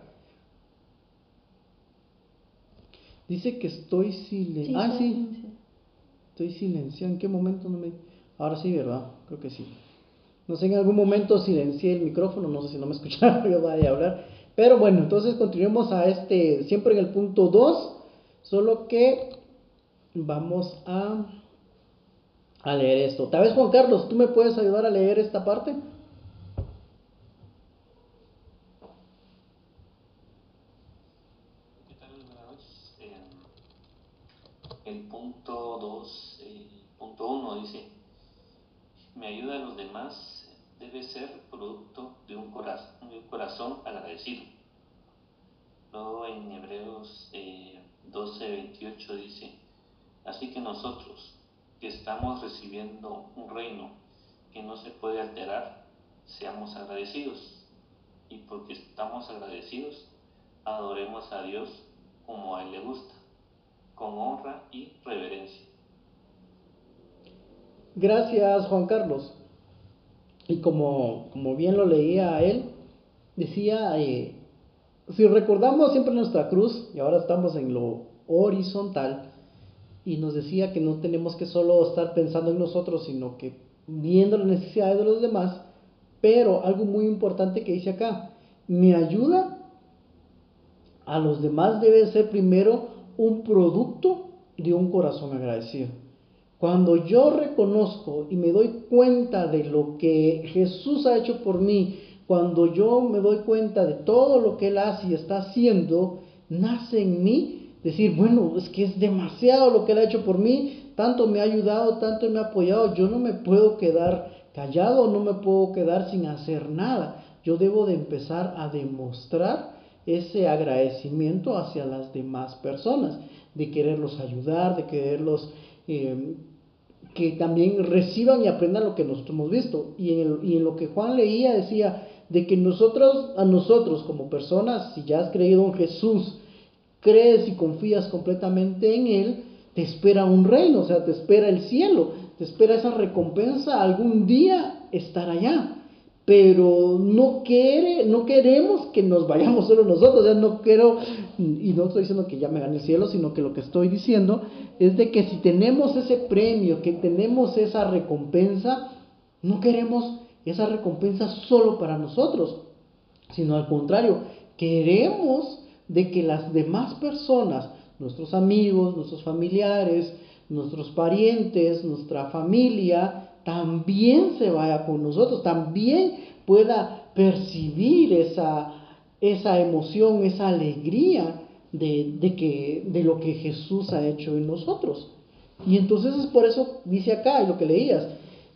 Dice que estoy silenciado. ah, sí. Estoy silenciado. ¿En qué momento no me.? Ahora sí, ¿verdad? Creo que sí. No sé, en algún momento silencié el micrófono. No sé si no me escucharon, yo vaya a hablar. Pero bueno, entonces continuemos a este. Siempre en el punto 2. Solo que vamos a, a leer esto. Tal vez, Juan Carlos, ¿tú me puedes ayudar a leer esta parte? el punto 2, punto 1 dice, me ayuda a los demás debe ser producto de un corazón, agradecido. Luego en Hebreos eh, 12, 28 dice, así que nosotros que estamos recibiendo un reino que no se puede alterar, seamos agradecidos. Y porque estamos agradecidos, adoremos a Dios como a Él le gusta con honra y reverencia. Gracias, Juan Carlos. Y como, como bien lo leía él, decía, eh, si recordamos siempre nuestra cruz, y ahora estamos en lo horizontal, y nos decía que no tenemos que solo estar pensando en nosotros, sino que viendo las necesidades de los demás, pero algo muy importante que dice acá, mi ayuda a los demás debe ser primero un producto de un corazón agradecido. Cuando yo reconozco y me doy cuenta de lo que Jesús ha hecho por mí, cuando yo me doy cuenta de todo lo que Él hace y está haciendo, nace en mí decir, bueno, es que es demasiado lo que Él ha hecho por mí, tanto me ha ayudado, tanto me ha apoyado, yo no me puedo quedar callado, no me puedo quedar sin hacer nada. Yo debo de empezar a demostrar ese agradecimiento hacia las demás personas, de quererlos ayudar, de quererlos eh, que también reciban y aprendan lo que nosotros hemos visto. Y en, y en lo que Juan leía decía, de que nosotros, a nosotros como personas, si ya has creído en Jesús, crees y confías completamente en Él, te espera un reino, o sea, te espera el cielo, te espera esa recompensa, algún día estar allá pero no quiere, no queremos que nos vayamos solo nosotros, o sea, no quiero, y no estoy diciendo que ya me gane el cielo, sino que lo que estoy diciendo es de que si tenemos ese premio, que tenemos esa recompensa, no queremos esa recompensa solo para nosotros, sino al contrario, queremos de que las demás personas, nuestros amigos, nuestros familiares, nuestros parientes, nuestra familia, también se vaya con nosotros, también pueda percibir esa, esa emoción, esa alegría de, de, que, de lo que Jesús ha hecho en nosotros. Y entonces es por eso, dice acá, lo que leías,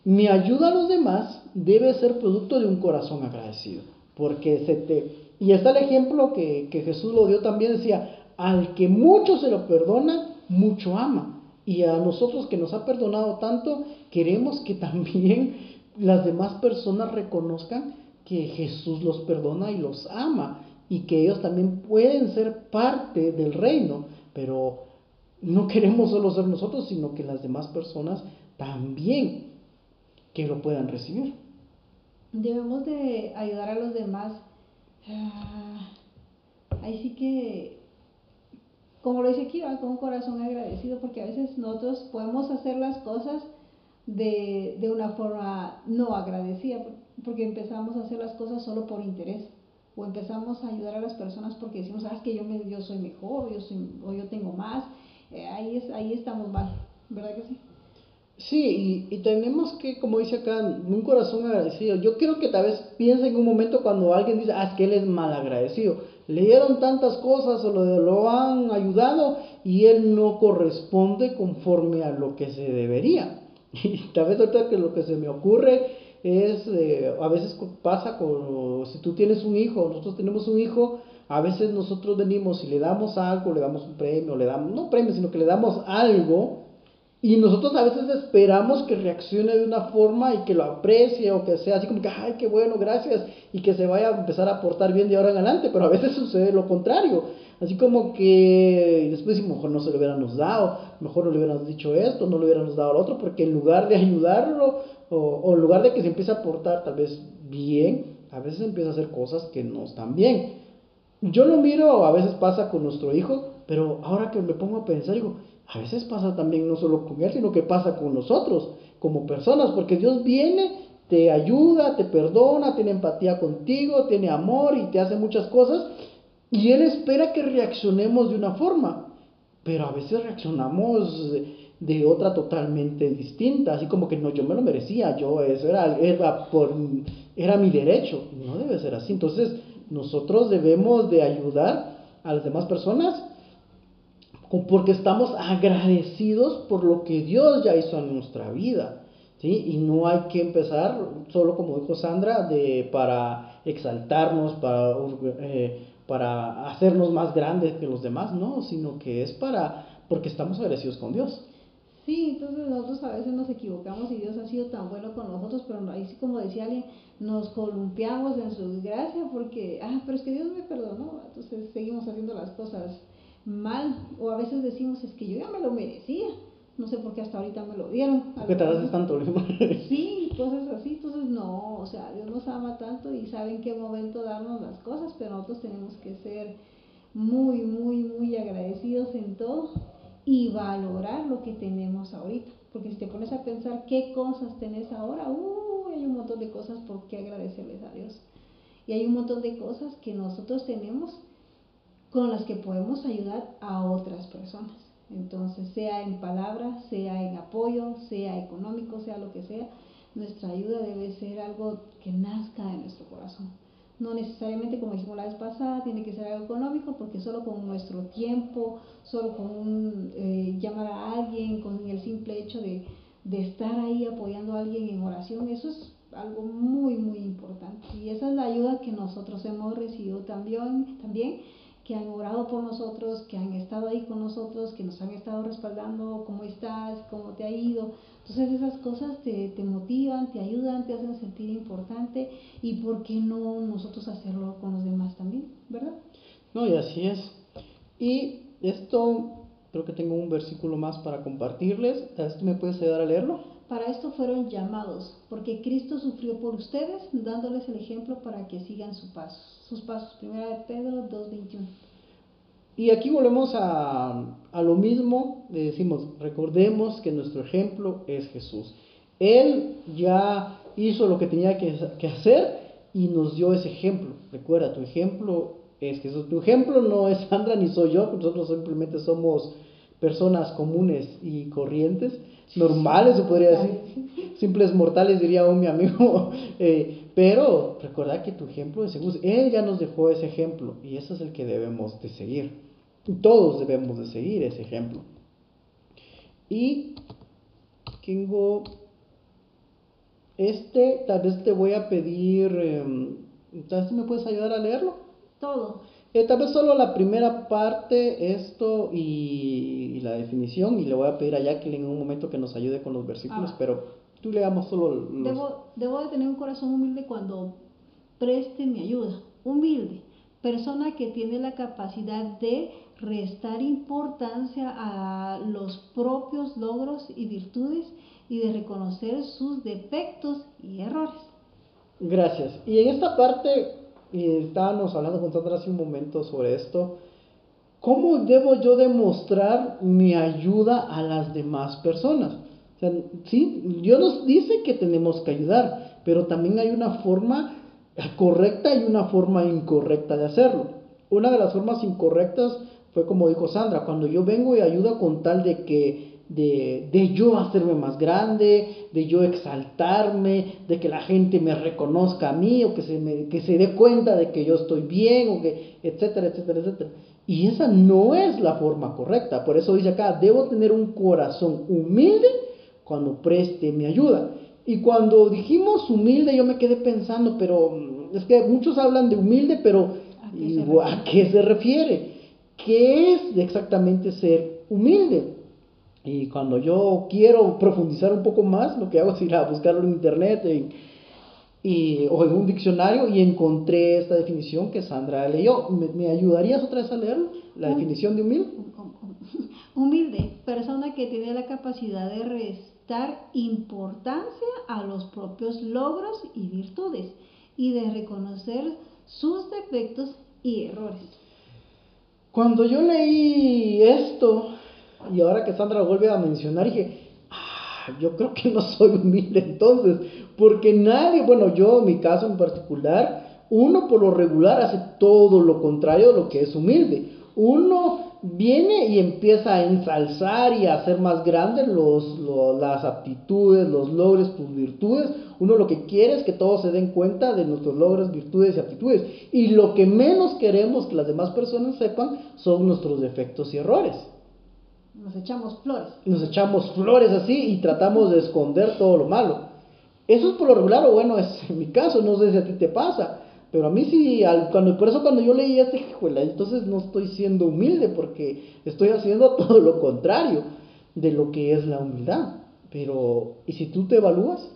mi ayuda a los demás debe ser producto de un corazón agradecido. Porque se te... Y está el ejemplo que, que Jesús lo dio también, decía, al que mucho se lo perdona, mucho ama. Y a nosotros que nos ha perdonado tanto, queremos que también las demás personas reconozcan que Jesús los perdona y los ama y que ellos también pueden ser parte del reino, pero no queremos solo ser nosotros, sino que las demás personas también que lo puedan recibir. Debemos de ayudar a los demás. Ah, ahí sí que, como lo dice aquí, con un corazón agradecido, porque a veces nosotros podemos hacer las cosas de, de una forma no agradecida, porque empezamos a hacer las cosas solo por interés o empezamos a ayudar a las personas porque decimos, ah, es que yo, me, yo soy mejor, yo soy, o yo tengo más, eh, ahí, es, ahí estamos mal, ¿verdad que sí? Sí, y, y, tenemos que, como dice acá, un corazón agradecido. Yo quiero que tal vez piensen en un momento cuando alguien dice, ah, es que él es mal agradecido. Le dieron tantas cosas o lo, lo han ayudado y él no corresponde conforme a lo que se debería. Y tal vez ahorita que lo que se me ocurre es, eh, a veces pasa con, si tú tienes un hijo, nosotros tenemos un hijo, a veces nosotros venimos y le damos algo, le damos un premio, le damos, no premio, sino que le damos algo, y nosotros a veces esperamos que reaccione de una forma y que lo aprecie o que sea así como que, ay, qué bueno, gracias, y que se vaya a empezar a portar bien de ahora en adelante, pero a veces sucede lo contrario. Así como que después decimos, mejor no se lo hubiéramos dado, mejor no le hubiéramos dicho esto, no le hubiéramos dado lo otro, porque en lugar de ayudarlo, o, o en lugar de que se empiece a portar tal vez bien, a veces empieza a hacer cosas que no están bien. Yo lo miro, a veces pasa con nuestro hijo, pero ahora que me pongo a pensar, digo, a veces pasa también no solo con él, sino que pasa con nosotros, como personas, porque Dios viene, te ayuda, te perdona, tiene empatía contigo, tiene amor y te hace muchas cosas, y Él espera que reaccionemos de una forma, pero a veces reaccionamos de otra totalmente distinta, así como que no, yo me lo merecía, yo, eso era, era, por, era mi derecho, no debe ser así, entonces nosotros debemos de ayudar a las demás personas porque estamos agradecidos por lo que Dios ya hizo en nuestra vida. ¿sí? Y no hay que empezar, solo como dijo Sandra, de, para exaltarnos, para, eh, para hacernos más grandes que los demás, no, sino que es para, porque estamos agradecidos con Dios. Sí, entonces nosotros a veces nos equivocamos y Dios ha sido tan bueno con nosotros, pero ahí sí como decía alguien, nos columpiamos en su gracia porque, ah, pero es que Dios me perdonó, entonces seguimos haciendo las cosas mal o a veces decimos es que yo ya me lo merecía no sé por qué hasta ahorita me lo dieron porque te haces tanto sí cosas así entonces no o sea Dios nos ama tanto y sabe en qué momento darnos las cosas pero nosotros tenemos que ser muy muy muy agradecidos en todo y valorar lo que tenemos ahorita. Porque si te pones a pensar qué cosas tenés ahora uh, hay un montón de cosas por qué agradecerles a Dios. Y hay un montón de cosas que nosotros tenemos con las que podemos ayudar a otras personas. Entonces, sea en palabras, sea en apoyo, sea económico, sea lo que sea, nuestra ayuda debe ser algo que nazca de nuestro corazón. No necesariamente, como dijimos la vez pasada, tiene que ser algo económico, porque solo con nuestro tiempo, solo con un, eh, llamar a alguien, con el simple hecho de, de estar ahí apoyando a alguien en oración, eso es algo muy, muy importante. Y esa es la ayuda que nosotros hemos recibido también, también que han orado por nosotros, que han estado ahí con nosotros, que nos han estado respaldando, cómo estás, cómo te ha ido. Entonces esas cosas te, te motivan, te ayudan, te hacen sentir importante y por qué no nosotros hacerlo con los demás también, ¿verdad? No, y así es. Y esto, creo que tengo un versículo más para compartirles. ¿Tú me puedes ayudar a leerlo? Para esto fueron llamados, porque Cristo sufrió por ustedes, dándoles el ejemplo para que sigan su paso, sus pasos. Primera de Pedro 2.21. Y aquí volvemos a, lo mismo, decimos, recordemos que nuestro ejemplo es Jesús. Él ya hizo lo que tenía que, que hacer y nos dio ese ejemplo. Recuerda, tu ejemplo es que tu ejemplo no es Sandra ni soy yo, nosotros simplemente somos personas comunes y corrientes, normales se podría decir, simples mortales diría un mi amigo, eh, pero recuerda que tu ejemplo es Jesús, Él ya nos dejó ese ejemplo y ese es el que debemos de seguir, todos debemos de seguir ese ejemplo. Y tengo este, tal vez te voy a pedir, ¿tal vez me puedes ayudar a leerlo? Todo. Eh, tal vez solo la primera parte, esto y, la definición, y le voy a pedir a Jacqueline en un momento que nos ayude con los versículos, ah. pero tú leamos solo los... Debo, debo de tener un corazón humilde cuando preste mi ayuda, humilde, persona que tiene la capacidad de restar importancia a los propios logros y virtudes y de reconocer sus defectos y errores. Gracias. Y en esta parte y estábamos hablando con Sandra hace un momento sobre esto, ¿cómo debo yo demostrar mi ayuda a las demás personas? O sea, sí, Dios nos dice que tenemos que ayudar, pero también hay una forma correcta y una forma incorrecta de hacerlo. Una de las formas incorrectas fue como dijo Sandra, cuando yo vengo y ayudo con tal de que de, de, yo hacerme más grande, de yo exaltarme, de que la gente me reconozca a mí o que se, me, que se dé cuenta de que yo estoy bien, o que, etcétera, etcétera, etcétera. Y esa no es la forma correcta. Por eso dice acá, debo tener un corazón humilde cuando preste mi ayuda. Y cuando dijimos humilde, yo me quedé pensando, pero mm, es que muchos hablan de humilde, pero ¿a qué se refiere? ¿Qué es exactamente ser humilde? Y cuando yo quiero profundizar un poco más, lo que hago es ir a buscarlo en internet y, o en un diccionario y encontré esta definición que Sandra leyó. ¿Me, ayudarías otra vez a leerlo? La definición de humilde. Humilde, persona que tiene la capacidad de restar importancia a los propios logros y virtudes y de reconocer sus defectos y errores. Cuando yo leí esto, y ahora que Sandra vuelve a mencionar, dije, ah, yo creo que no soy humilde entonces, porque nadie, bueno, yo en mi caso en particular, uno por lo regular hace todo lo contrario de lo que es humilde. Uno viene y empieza a ensalzar y a hacer más grandes los, las aptitudes, los logros, tus virtudes. Uno lo que quiere es que todos se den cuenta de nuestros logros, virtudes y aptitudes. Y lo que menos queremos que las demás personas sepan son nuestros defectos y errores. Nos echamos flores. Nos echamos flores así y tratamos de esconder todo lo malo. Eso es por lo regular, o bueno, es en mi caso, no sé si a ti te pasa. Pero a mí sí, al, cuando, por eso cuando yo leí este, hijuela, entonces no estoy siendo humilde porque estoy haciendo todo lo contrario de lo que es la humildad. Pero, ¿y si tú te evalúas?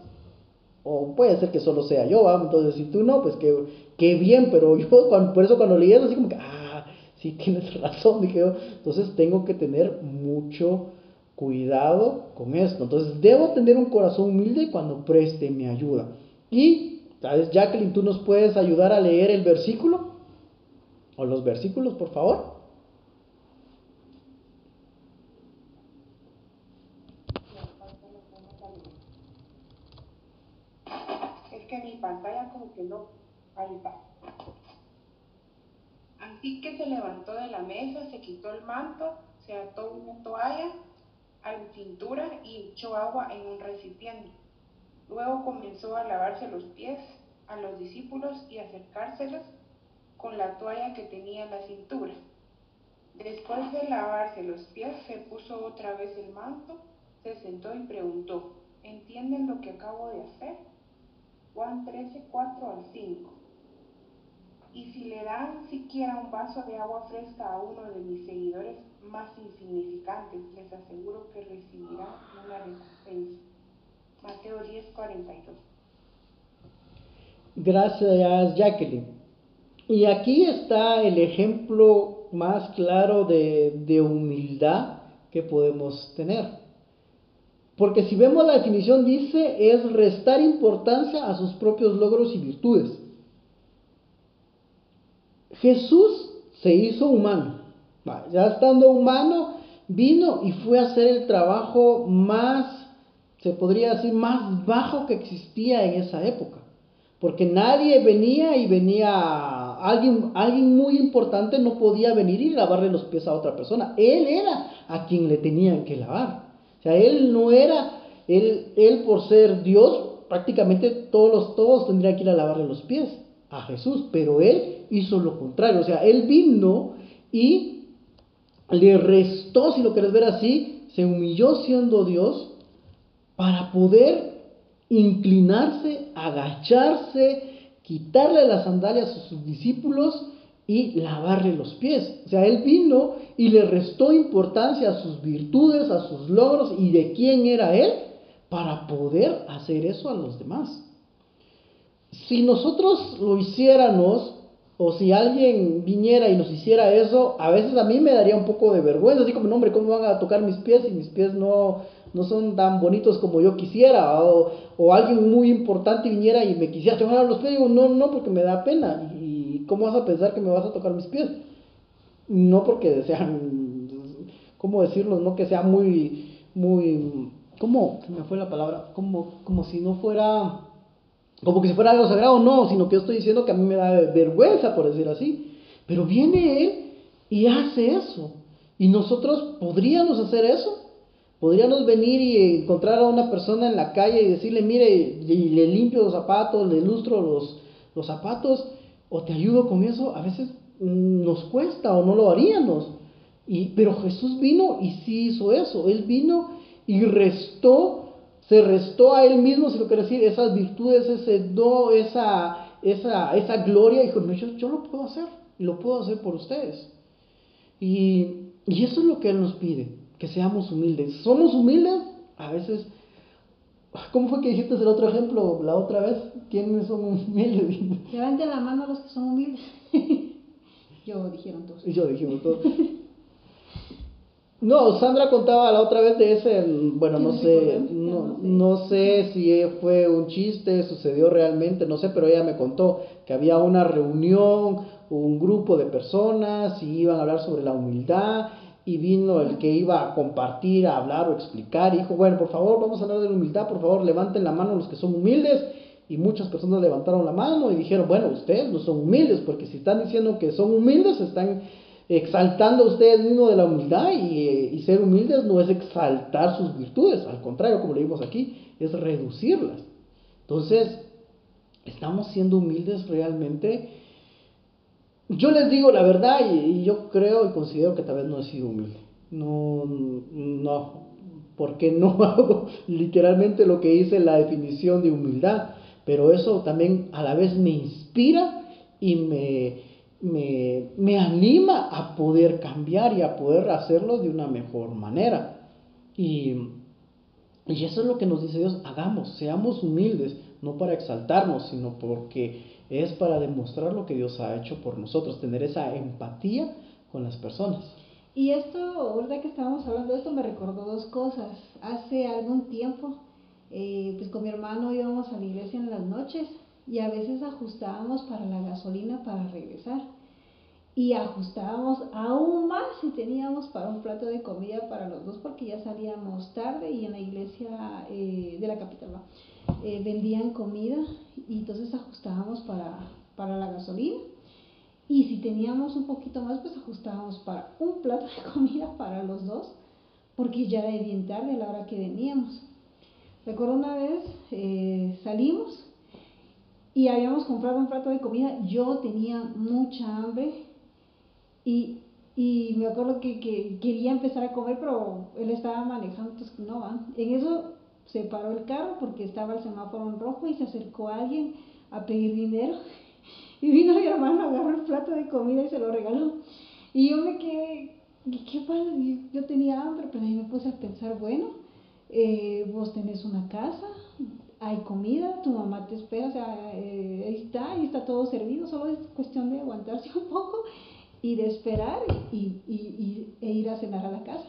O puede ser que solo sea yo, ¿va? entonces si tú no, pues qué, bien, pero yo por eso cuando leí eso así como que, ah, sí tienes razón, dije yo. Entonces tengo que tener mucho cuidado con esto. Entonces debo tener un corazón humilde cuando preste mi ayuda. Y, ¿sabes, Jacqueline, tú nos puedes ayudar a leer el versículo? O los versículos, por favor. Es que mi pantalla como que no. Ahí está. Así que se levantó de la mesa, se quitó el manto, se ató una toalla a la cintura y echó agua en un recipiente. Luego comenzó a lavarse los pies a los discípulos y acercárselos con la toalla que tenía en la cintura. Después de lavarse los pies, se puso otra vez el manto, se sentó y preguntó, ¿entienden lo que acabo de hacer? Juan 13, 4 al 5. Y si le dan siquiera un vaso de agua fresca a uno de mis seguidores más insignificantes, les aseguro que recibirán una recompensa. Mateo 10, 42. Gracias, Jacqueline. Y aquí está el ejemplo más claro de, de humildad que podemos tener. Porque si vemos la definición dice es restar importancia a sus propios logros y virtudes. Jesús se hizo humano. Ya estando humano, vino y fue a hacer el trabajo más se podría decir, más bajo que existía en esa época. Porque nadie venía y venía, alguien, alguien muy importante no podía venir y lavarle los pies a otra persona. Él era a quien le tenían que lavar. O sea, él no era, él, él por ser Dios, prácticamente todos todos tendrían que ir a lavarle los pies a Jesús, pero él hizo lo contrario. O sea, él vino y le restó, si lo quieres ver así, se humilló siendo Dios para poder inclinarse, agacharse, quitarle las sandalias a sus discípulos y lavarle los pies. O sea, él vino y le restó importancia a sus virtudes, a sus logros y de quién era él para poder hacer eso a los demás. Si nosotros lo hiciéramos, o si alguien viniera y nos hiciera eso, a veces a mí me daría un poco de vergüenza, así como, hombre, ¿cómo van a tocar mis pies si mis pies no, no son tan bonitos como yo quisiera? O, o alguien muy importante viniera y me quisiera tocar los pies, digo, no, no, porque me da pena. ¿Y cómo vas a pensar que me vas a tocar mis pies? No porque sean, ¿cómo decirlo? No que sea muy, muy, ¿cómo? Se me fue la palabra, como, como si no fuera como que si fuera algo sagrado, no, sino que yo estoy diciendo que a mí me da vergüenza, por decir así. Pero viene Él y hace eso. Y nosotros podríamos hacer eso. Podríamos venir y encontrar a una persona en la calle y decirle, mire, y le limpio los zapatos, le ilustro los, los zapatos, o te ayudo con eso. A veces nos cuesta o no lo haríamos. Y, pero Jesús vino y sí hizo eso. Él vino y restó se restó a él mismo, si lo quiero decir, esas virtudes, ese do, esa, esa, esa gloria, y dijo, yo, yo lo puedo hacer, y lo puedo hacer por ustedes. Y, y eso es lo que Él nos pide, que seamos humildes. ¿Somos humildes? A veces, ¿cómo fue que dijiste el otro ejemplo la otra vez? ¿Quiénes son humildes? Levanten la mano los que son humildes. yo dijeron todos. Yo dijimos todos. No, Sandra contaba la otra vez de ese, bueno, no sé, no, no, sé. si fue un chiste, sucedió realmente, no sé, pero ella me contó que había una reunión, un grupo de personas y iban a hablar sobre la humildad y vino el que iba a compartir, a hablar o explicar y dijo, bueno, por favor, vamos a hablar de la humildad, por favor, levanten la mano los que son humildes. Y muchas personas levantaron la mano y dijeron, bueno, ustedes no son humildes porque si están diciendo que son humildes, están exaltando a ustedes mismos de la humildad eh, y, ser humildes no es exaltar sus virtudes, al contrario, como le vimos aquí, es reducirlas. Entonces, estamos siendo humildes realmente. Yo les digo la verdad y, yo creo y considero que tal vez no he sido humilde. No, no, porque no hago literalmente lo que dice la definición de humildad, pero eso también a la vez me inspira y me, me, me, anima a poder cambiar y a poder hacerlo de una mejor manera. Y, y eso es lo que nos dice Dios, hagamos, seamos humildes, no para exaltarnos, sino porque es para demostrar lo que Dios ha hecho por nosotros, tener esa empatía con las personas. Y esto, ahorita que estábamos hablando de esto, me recordó dos cosas. Hace algún tiempo, eh, pues con mi hermano íbamos a la iglesia en las noches y a veces ajustábamos para la gasolina para regresar. Y ajustábamos aún más si teníamos para un plato de comida para los dos porque ya salíamos tarde y en la iglesia eh, de la capital eh, vendían comida y entonces ajustábamos para, para la gasolina. Y si teníamos un poquito más, pues ajustábamos para un plato de comida para los dos, porque ya era bien tarde a la hora que veníamos. Recuerdo una vez eh, salimos y habíamos comprado un plato de comida. Yo tenía mucha hambre y, y me acuerdo que, que, quería empezar a comer, pero él estaba manejando, entonces no va. En eso se paró el carro porque estaba el semáforo en rojo y se acercó alguien a pedir dinero. Y vino mi hermano, agarró el plato de comida y se lo regaló. Y yo me quedé, ¿qué pasa? Yo tenía hambre, pero ahí me puse a pensar, bueno, eh, vos tenés una casa, hay comida, tu mamá te espera, o sea, eh, ahí está, ahí está todo servido, solo es cuestión de aguantarse un poco y de esperar y, y, e ir a cenar a la casa.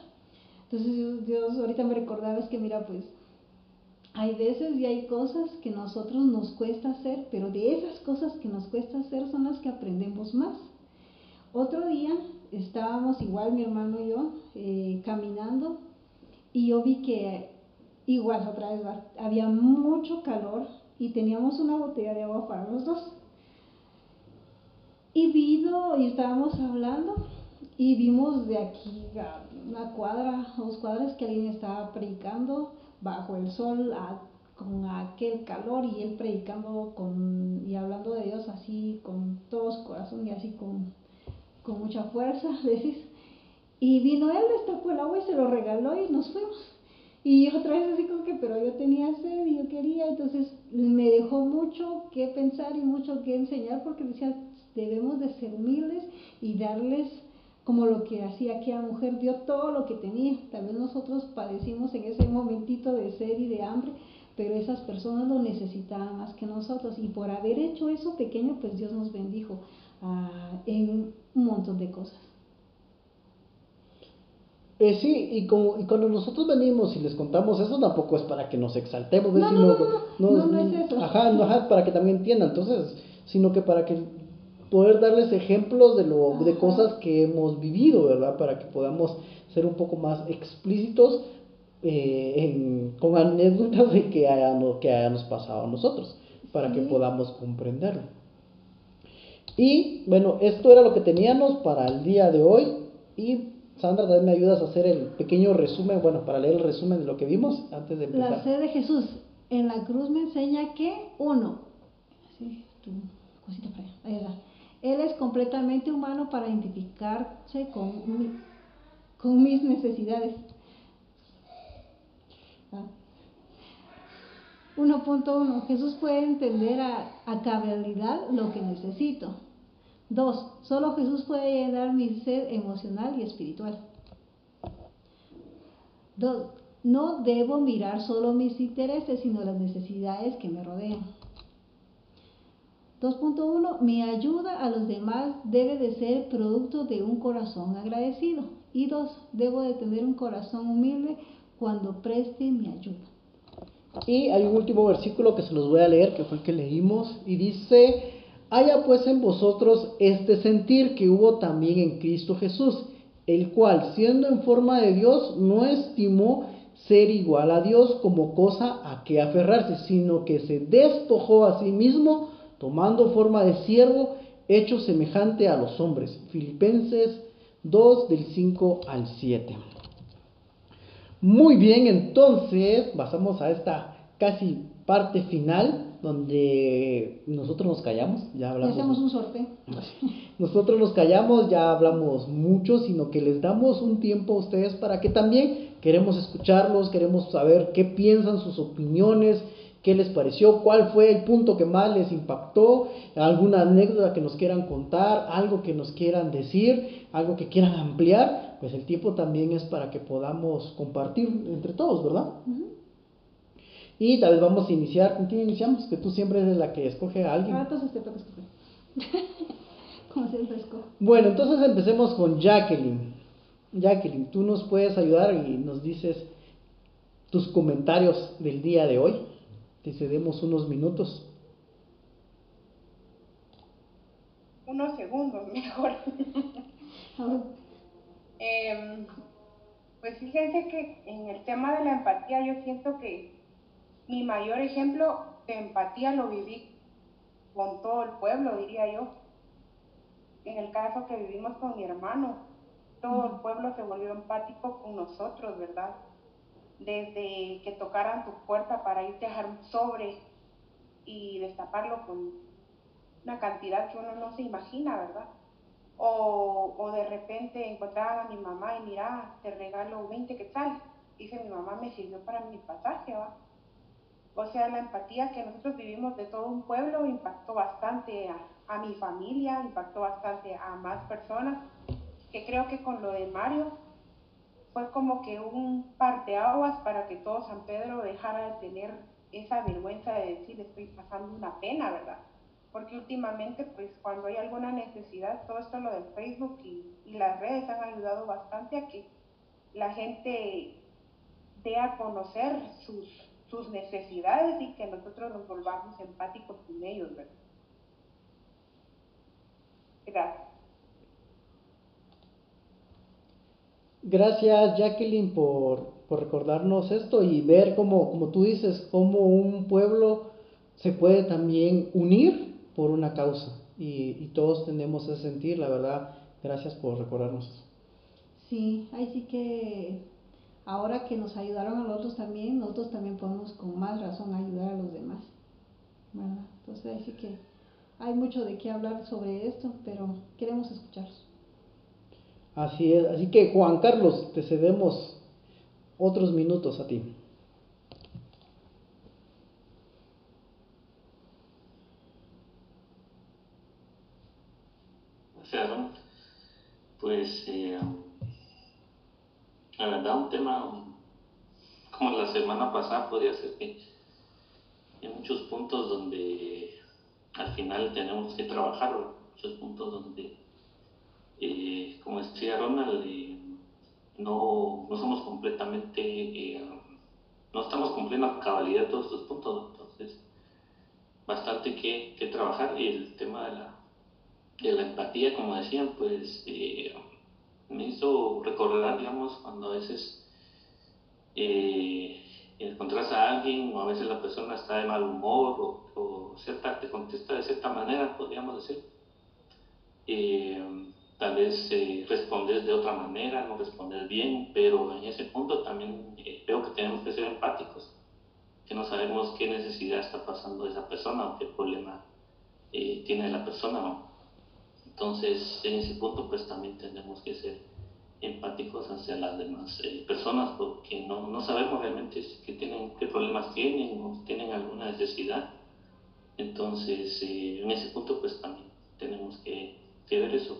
Entonces Dios, ahorita me recordaba es que mira pues hay veces y hay cosas que nosotros nos cuesta hacer, pero de esas cosas que nos cuesta hacer son las que aprendemos más. Otro día estábamos igual mi hermano y yo eh, caminando y yo vi que igual otra vez había mucho calor y teníamos una botella de agua para los dos. Y vino y estábamos hablando y vimos de aquí a una cuadra, dos cuadras que alguien estaba predicando bajo el sol con aquel calor y él predicando con, y hablando de Dios así con todo su corazón y así con, con mucha fuerza, decís. Y vino él, destapó el agua y se lo regaló y nos fuimos. Y otra vez así como que, pero yo tenía sed y yo quería, entonces me dejó mucho que pensar y mucho que enseñar porque decía, debemos de ser humildes y darles como lo que hacía aquella mujer, dio todo lo que tenía. Tal vez nosotros padecimos en ese momentito de sed y de hambre, pero esas personas lo necesitaban más que nosotros. Y por haber hecho eso pequeño, pues Dios nos bendijo ah, en un montón de cosas. Eh, sí, y, como, y cuando nosotros venimos y les contamos eso, tampoco es para que nos exaltemos, no, no, no, no, es eso. Ajá, no, ajá, para que también entiendan, entonces, sino que para que poder darles ejemplos de, lo, de cosas que hemos vivido, ¿verdad? Para que podamos ser un poco más explícitos eh, con anécdotas de que, haya, que hayamos pasado a nosotros, para que podamos comprenderlo. Y bueno, esto era lo que teníamos para el día de hoy. Y Sandra, también me ayudas a hacer el pequeño resumen, bueno, para leer el resumen de lo que vimos antes de empezar. La sed de Jesús en la cruz me enseña que, uno, tu cosita para allá, ahí está él es completamente humano para identificarse con, con mis necesidades. 1.1. Ah. Jesús puede entender a, a cabalidad lo que necesito. 2. Solo Jesús puede llenar mi sed emocional y espiritual. 2. No debo mirar solo mis intereses, sino las necesidades que me rodean. 2.1. Mi ayuda a los demás debe de ser producto de un corazón agradecido. Y 2. Debo de tener un corazón humilde cuando preste mi ayuda. Y hay un último versículo que se los voy a leer, que fue el que leímos, y dice, haya pues en vosotros este sentir que hubo también en Cristo Jesús, el cual, siendo en forma de Dios, no estimó ser igual a Dios como cosa a que aferrarse, sino que se despojó a sí mismo, tomando forma de siervo, hecho semejante a los hombres. Filipenses 2 del 5 al 7. Muy bien, entonces pasamos a esta casi parte final donde nosotros nos callamos, ya hablamos. hacemos un sorteo. Nosotros nos callamos, ya hablamos mucho, sino que les damos un tiempo a ustedes para que también queremos escucharlos, queremos saber qué piensan, sus opiniones, ¿Qué les pareció? ¿Cuál fue el punto que más les impactó? ¿Alguna anécdota que nos quieran contar? ¿Algo que nos quieran decir? ¿Algo que quieran ampliar? Pues el tiempo también es para que podamos compartir entre todos, ¿verdad? Y tal vez vamos a iniciar. ¿Con quién iniciamos? Que tú siempre eres la que escoge a alguien. Ah, entonces te toca escoger. Como siempre escojo. Bueno, entonces empecemos con Jacqueline. Jacqueline, tú nos puedes ayudar y nos dices tus comentarios del día de hoy. Te cedemos unos minutos. Unos segundos, mejor. Em, pues fíjense que en el tema de la empatía yo siento que mi mayor ejemplo de empatía lo viví con todo el pueblo, diría yo. En el caso que vivimos con mi hermano, todo el pueblo se volvió empático con nosotros, ¿verdad? desde que tocaran tu puerta para irte a dejar un sobre y destaparlo con una cantidad que uno no se imagina, ¿verdad? O, o de repente encontraban a mi mamá y mira, te regalo 20 quetzales. Dice mi mamá, me sirvió para mi pasaje, ¿va? O sea, la empatía que nosotros vivimos de todo un pueblo impactó bastante a, mi familia, impactó bastante a más personas, que creo que con lo de Mario fue como que un parteaguas para que todo San Pedro dejara de tener esa vergüenza de decir estoy pasando una pena, ¿verdad? Porque últimamente, pues cuando hay alguna necesidad, todo esto lo del Facebook y, las redes han ayudado bastante a que la gente dé a conocer sus, sus necesidades y que nosotros nos volvamos empáticos con ellos, ¿verdad? Gracias. Gracias Jacqueline por por recordarnos esto y ver como, como tú dices, cómo un pueblo se puede también unir por una causa. Y, todos tenemos ese sentir, la verdad. Gracias por recordarnos eso. Sí, ahí sí que ahora que nos ayudaron a nosotros también, nosotros también podemos con más razón ayudar a los demás. ¿verdad? Entonces ahí sí que hay mucho de qué hablar sobre esto, pero queremos escucharlos. Así es, así que Juan Carlos, te cedemos otros minutos a ti. Pues, eh, la verdad, un tema como la semana pasada podría ser que hay muchos puntos donde al final tenemos que trabajar, muchos puntos donde, eh, como decía Ronald, eh, no, no somos completamente, eh, no estamos cumpliendo a cabalidad todos estos puntos, entonces bastante que, que trabajar. Y el tema de la, de la empatía, como decían, pues me hizo recordar, digamos, cuando a veces eh, encontras a alguien o a veces la persona está de mal humor o, o cierta, te contesta de cierta manera, podríamos decir. Eh, tal vez eh, responder de otra manera, no responder bien, pero en ese punto también eh, creo que tenemos que ser empáticos, que no sabemos qué necesidad está pasando esa persona o qué problema eh, tiene la persona. Entonces, en ese punto, pues también tenemos que ser empáticos hacia las demás personas, porque no, no sabemos realmente qué, tienen, qué problemas tienen o tienen alguna necesidad. Entonces, en ese punto, pues también tenemos que, ver eso.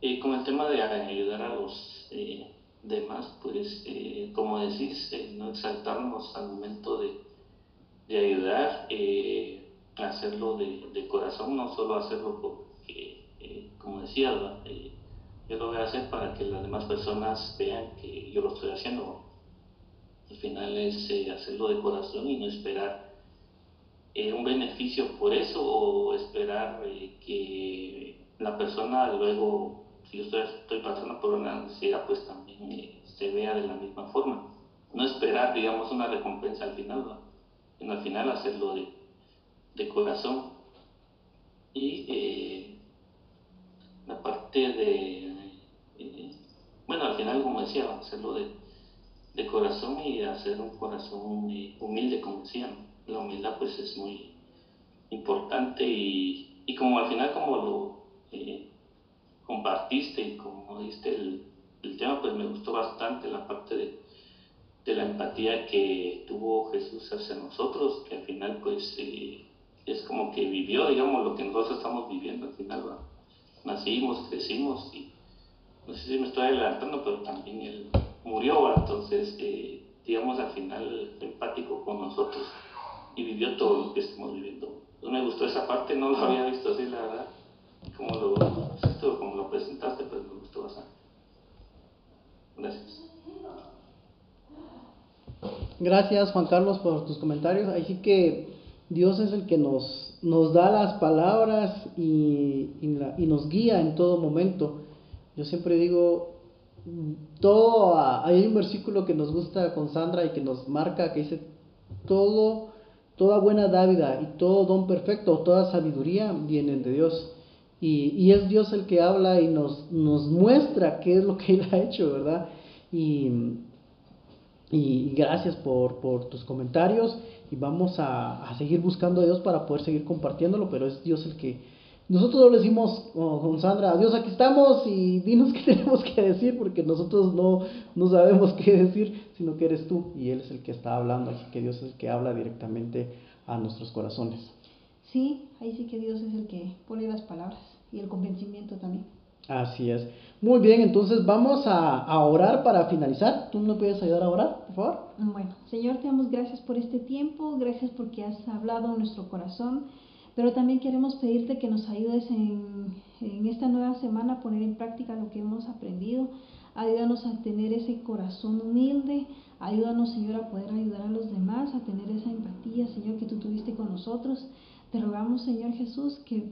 Y con el tema de ayudar a los eh, demás, pues eh, como decís, eh, no exaltarnos al momento de, de ayudar, hacerlo de, de, corazón, no solo hacerlo porque, como decía, yo lo voy a hacer para que las demás personas vean que yo lo estoy haciendo. Al final es hacerlo de corazón y no esperar un beneficio por eso o esperar que la persona luego si yo estoy, pasando por una necesidad, pues también eh, se vea de la misma forma. No esperar, digamos, una recompensa al final, sino al final hacerlo de, de corazón. Y eh, la parte de, eh, bueno, al final, como decía, hacerlo de, de corazón y hacer un corazón humilde, como decían. La humildad, pues, es muy importante y, y como al final, como lo compartiste y como diste el, el, tema, pues me gustó bastante la parte de, de, la empatía que tuvo Jesús hacia nosotros, que al final pues eh, es como que vivió, digamos, lo que nosotros estamos viviendo al final, nacimos, crecimos y no sé si me estoy adelantando, pero también él murió, entonces eh, digamos al final empático con nosotros y vivió todo lo que estamos viviendo. Entonces me gustó esa parte, no lo había visto así, la verdad como lo, como lo presentaste, pues me gustó bastante. Gracias. Gracias Juan Carlos por tus comentarios. Así que Dios es el que nos, nos da las palabras y, y, nos guía en todo momento. Yo siempre digo, todo, hay un versículo que nos gusta con Sandra y que nos marca que dice, todo, toda buena dávida y todo don perfecto, toda sabiduría vienen de Dios. Y, es Dios el que habla y nos, nos muestra qué es lo que Él ha hecho, ¿verdad? Y, y gracias por, por, tus comentarios y vamos a, a, seguir buscando a Dios para poder seguir compartiéndolo, pero es Dios el que... Nosotros le decimos con Sandra, Dios aquí estamos y dinos qué tenemos que decir porque nosotros no, no sabemos qué decir, sino que eres tú y Él es el que está hablando, así que Dios es el que habla directamente a nuestros corazones. Sí, ahí sí que Dios es el que pone las palabras y el convencimiento también. Así es. Muy bien, entonces vamos a, orar para finalizar. ¿Tú me puedes ayudar a orar, por favor? Bueno, Señor, te damos gracias por este tiempo, gracias porque has hablado a nuestro corazón, pero también queremos pedirte que nos ayudes en, en esta nueva semana a poner en práctica lo que hemos aprendido. Ayúdanos a tener ese corazón humilde, ayúdanos, Señor, a poder ayudar a los demás, a tener esa empatía, Señor, que tú tuviste con nosotros. Te rogamos, Señor Jesús, que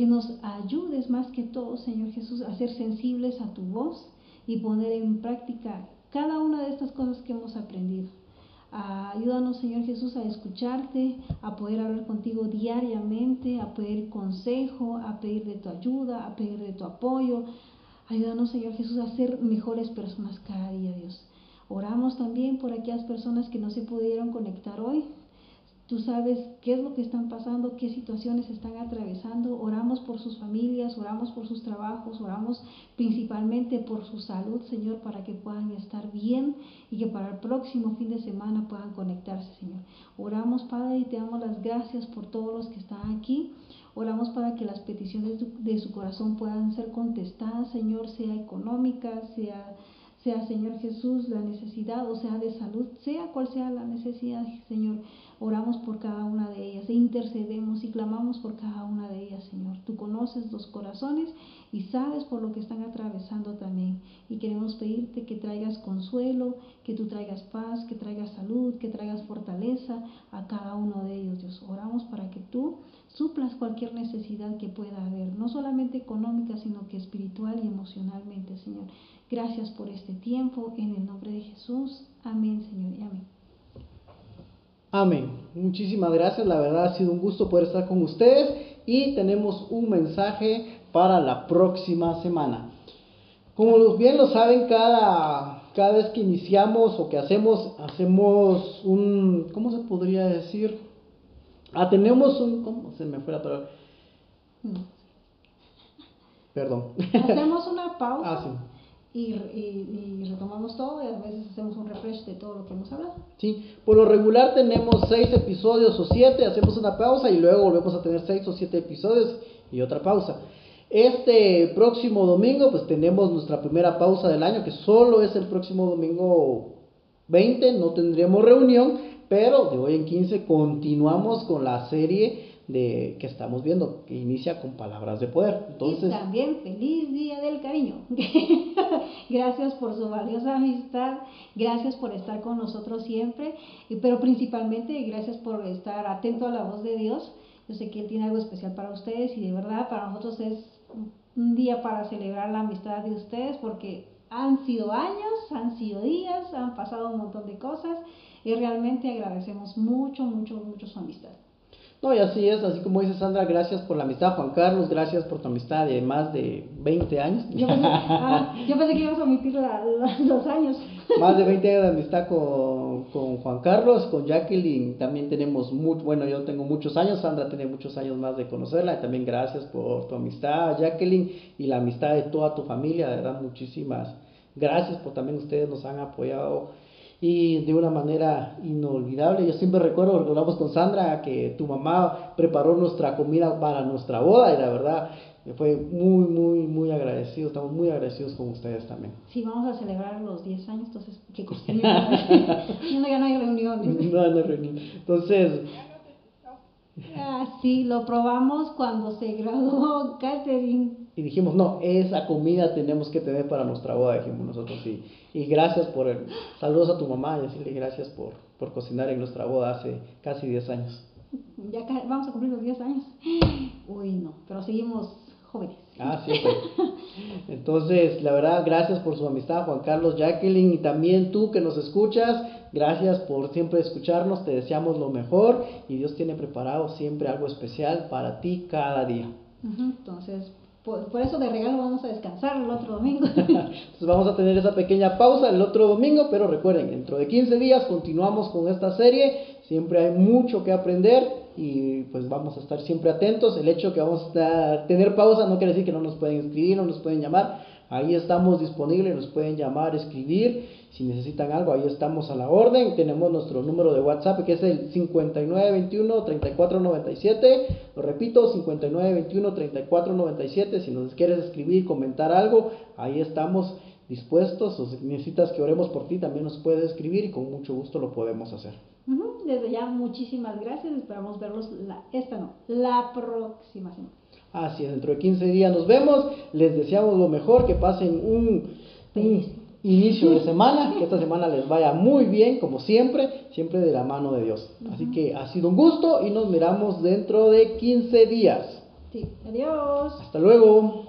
que nos ayudes más que todo, Señor Jesús, a ser sensibles a tu voz y poner en práctica cada una de estas cosas que hemos aprendido. Ayúdanos, Señor Jesús, a escucharte, a poder hablar contigo diariamente, a pedir consejo, a pedir de tu ayuda, a pedir de tu apoyo. Ayúdanos, Señor Jesús, a ser mejores personas cada día, Dios. Oramos también por aquellas personas que no se pudieron conectar hoy, Tú sabes qué es lo que están pasando, qué situaciones están atravesando. Oramos por sus familias, oramos por sus trabajos, oramos principalmente por su salud, Señor, para que puedan estar bien y que para el próximo fin de semana puedan conectarse, Señor. Oramos, Padre, y te damos las gracias por todos los que están aquí. Oramos para que las peticiones de su corazón puedan ser contestadas, Señor, sea económica, sea sea Señor Jesús la necesidad o sea de salud, sea cual sea la necesidad, Señor. Oramos por cada una de ellas e intercedemos y clamamos por cada una de ellas, Señor. Tú conoces los corazones y sabes por lo que están atravesando también. Y queremos pedirte que traigas consuelo, que tú traigas paz, que traigas salud, que traigas fortaleza a cada uno de ellos, Dios. Oramos para que tú suplas cualquier necesidad que pueda haber, no solamente económica, sino que espiritual y emocionalmente, Señor. Gracias por este tiempo, en el nombre de Jesús. Amén, Señor, y amén. Amén. Muchísimas gracias. La verdad ha sido un gusto poder estar con ustedes y tenemos un mensaje para la próxima semana. Como bien lo saben, cada, cada vez que iniciamos o que hacemos, hacemos un, ¿cómo se podría decir? Ah, tenemos un, ¿cómo se me fue la palabra? Perdón. Hacemos una pausa. Ah, sí y, y, retomamos todo y a veces hacemos un refresh de todo lo que hemos hablado. Sí, por lo regular tenemos seis episodios o siete, hacemos una pausa y luego volvemos a tener seis o siete episodios y otra pausa. Este próximo domingo pues tenemos nuestra primera pausa del año que solo es el próximo domingo 20, no tendremos reunión, pero de hoy en 15 continuamos con la serie de que estamos viendo, que inicia con palabras de poder. Y también feliz día del cariño. gracias por su valiosa amistad, gracias por estar con nosotros siempre, pero principalmente gracias por estar atento a la voz de Dios. Yo sé que Él tiene algo especial para ustedes y de verdad para nosotros es un día para celebrar la amistad de ustedes porque han sido años, han sido días, han pasado un montón de cosas y realmente agradecemos mucho, mucho, mucho su amistad. No, y así es, así como dice Sandra, gracias por la amistad, Juan Carlos, gracias por tu amistad de más de 20 años. Yo pensé, ah, que ibas a omitir los años. Más de 20 años de amistad con, con Juan Carlos, con Jacqueline, también tenemos, muy, bueno, yo tengo muchos años, Sandra tiene muchos años más de conocerla, y también gracias por tu amistad, Jacqueline, y la amistad de toda tu familia, de verdad, muchísimas gracias por también ustedes nos han apoyado y de una manera inolvidable. Yo siempre recuerdo, hablamos con Sandra, que tu mamá preparó nuestra comida para nuestra boda y la verdad fue muy, muy, muy agradecido. Estamos muy agradecidos con ustedes también. Sí, vamos a celebrar los 10 años, entonces, ¿qué no, ya no hay reuniones. No, no hay reunión. Entonces... Ah, sí, lo probamos cuando se graduó Catherine y dijimos, no, esa comida tenemos que tener para nuestra boda, dijimos nosotros. Y, y gracias por el, saludos a tu mamá y decirle gracias por, por cocinar en nuestra boda hace casi 10 años. Ya vamos a cumplir los 10 años. Uy, no, pero seguimos jóvenes. Ah, siempre. Entonces, la verdad, gracias por su amistad, Juan Carlos, Jacqueline, y también tú que nos escuchas, gracias por siempre escucharnos, te deseamos lo mejor y Dios tiene preparado siempre algo especial para ti cada día. Entonces, por, eso de regalo vamos a descansar el otro domingo. Entonces vamos a tener esa pequeña pausa el otro domingo, pero recuerden, dentro de 15 días continuamos con esta serie. Siempre hay mucho que aprender y pues vamos a estar siempre atentos. El hecho que vamos a tener pausa no quiere decir que no nos pueden escribir, no nos pueden llamar. Ahí estamos disponibles, nos pueden llamar, escribir. Si necesitan algo, ahí estamos a la orden. Tenemos nuestro número de WhatsApp que es el 5921-3497. Lo repito, 5921-3497. Si nos quieres escribir, comentar algo, ahí estamos dispuestos. O si necesitas que oremos por ti, también nos puedes escribir y con mucho gusto lo podemos hacer. Desde ya, muchísimas gracias. Esperamos verlos la, esta no, la próxima semana. Así es, dentro de 15 días nos vemos. Les deseamos lo mejor, que pasen un, inicio de semana, que esta semana les vaya muy bien, como siempre, siempre de la mano de Dios. Así que ha sido un gusto y nos miramos dentro de 15 días. Sí, adiós. Hasta luego.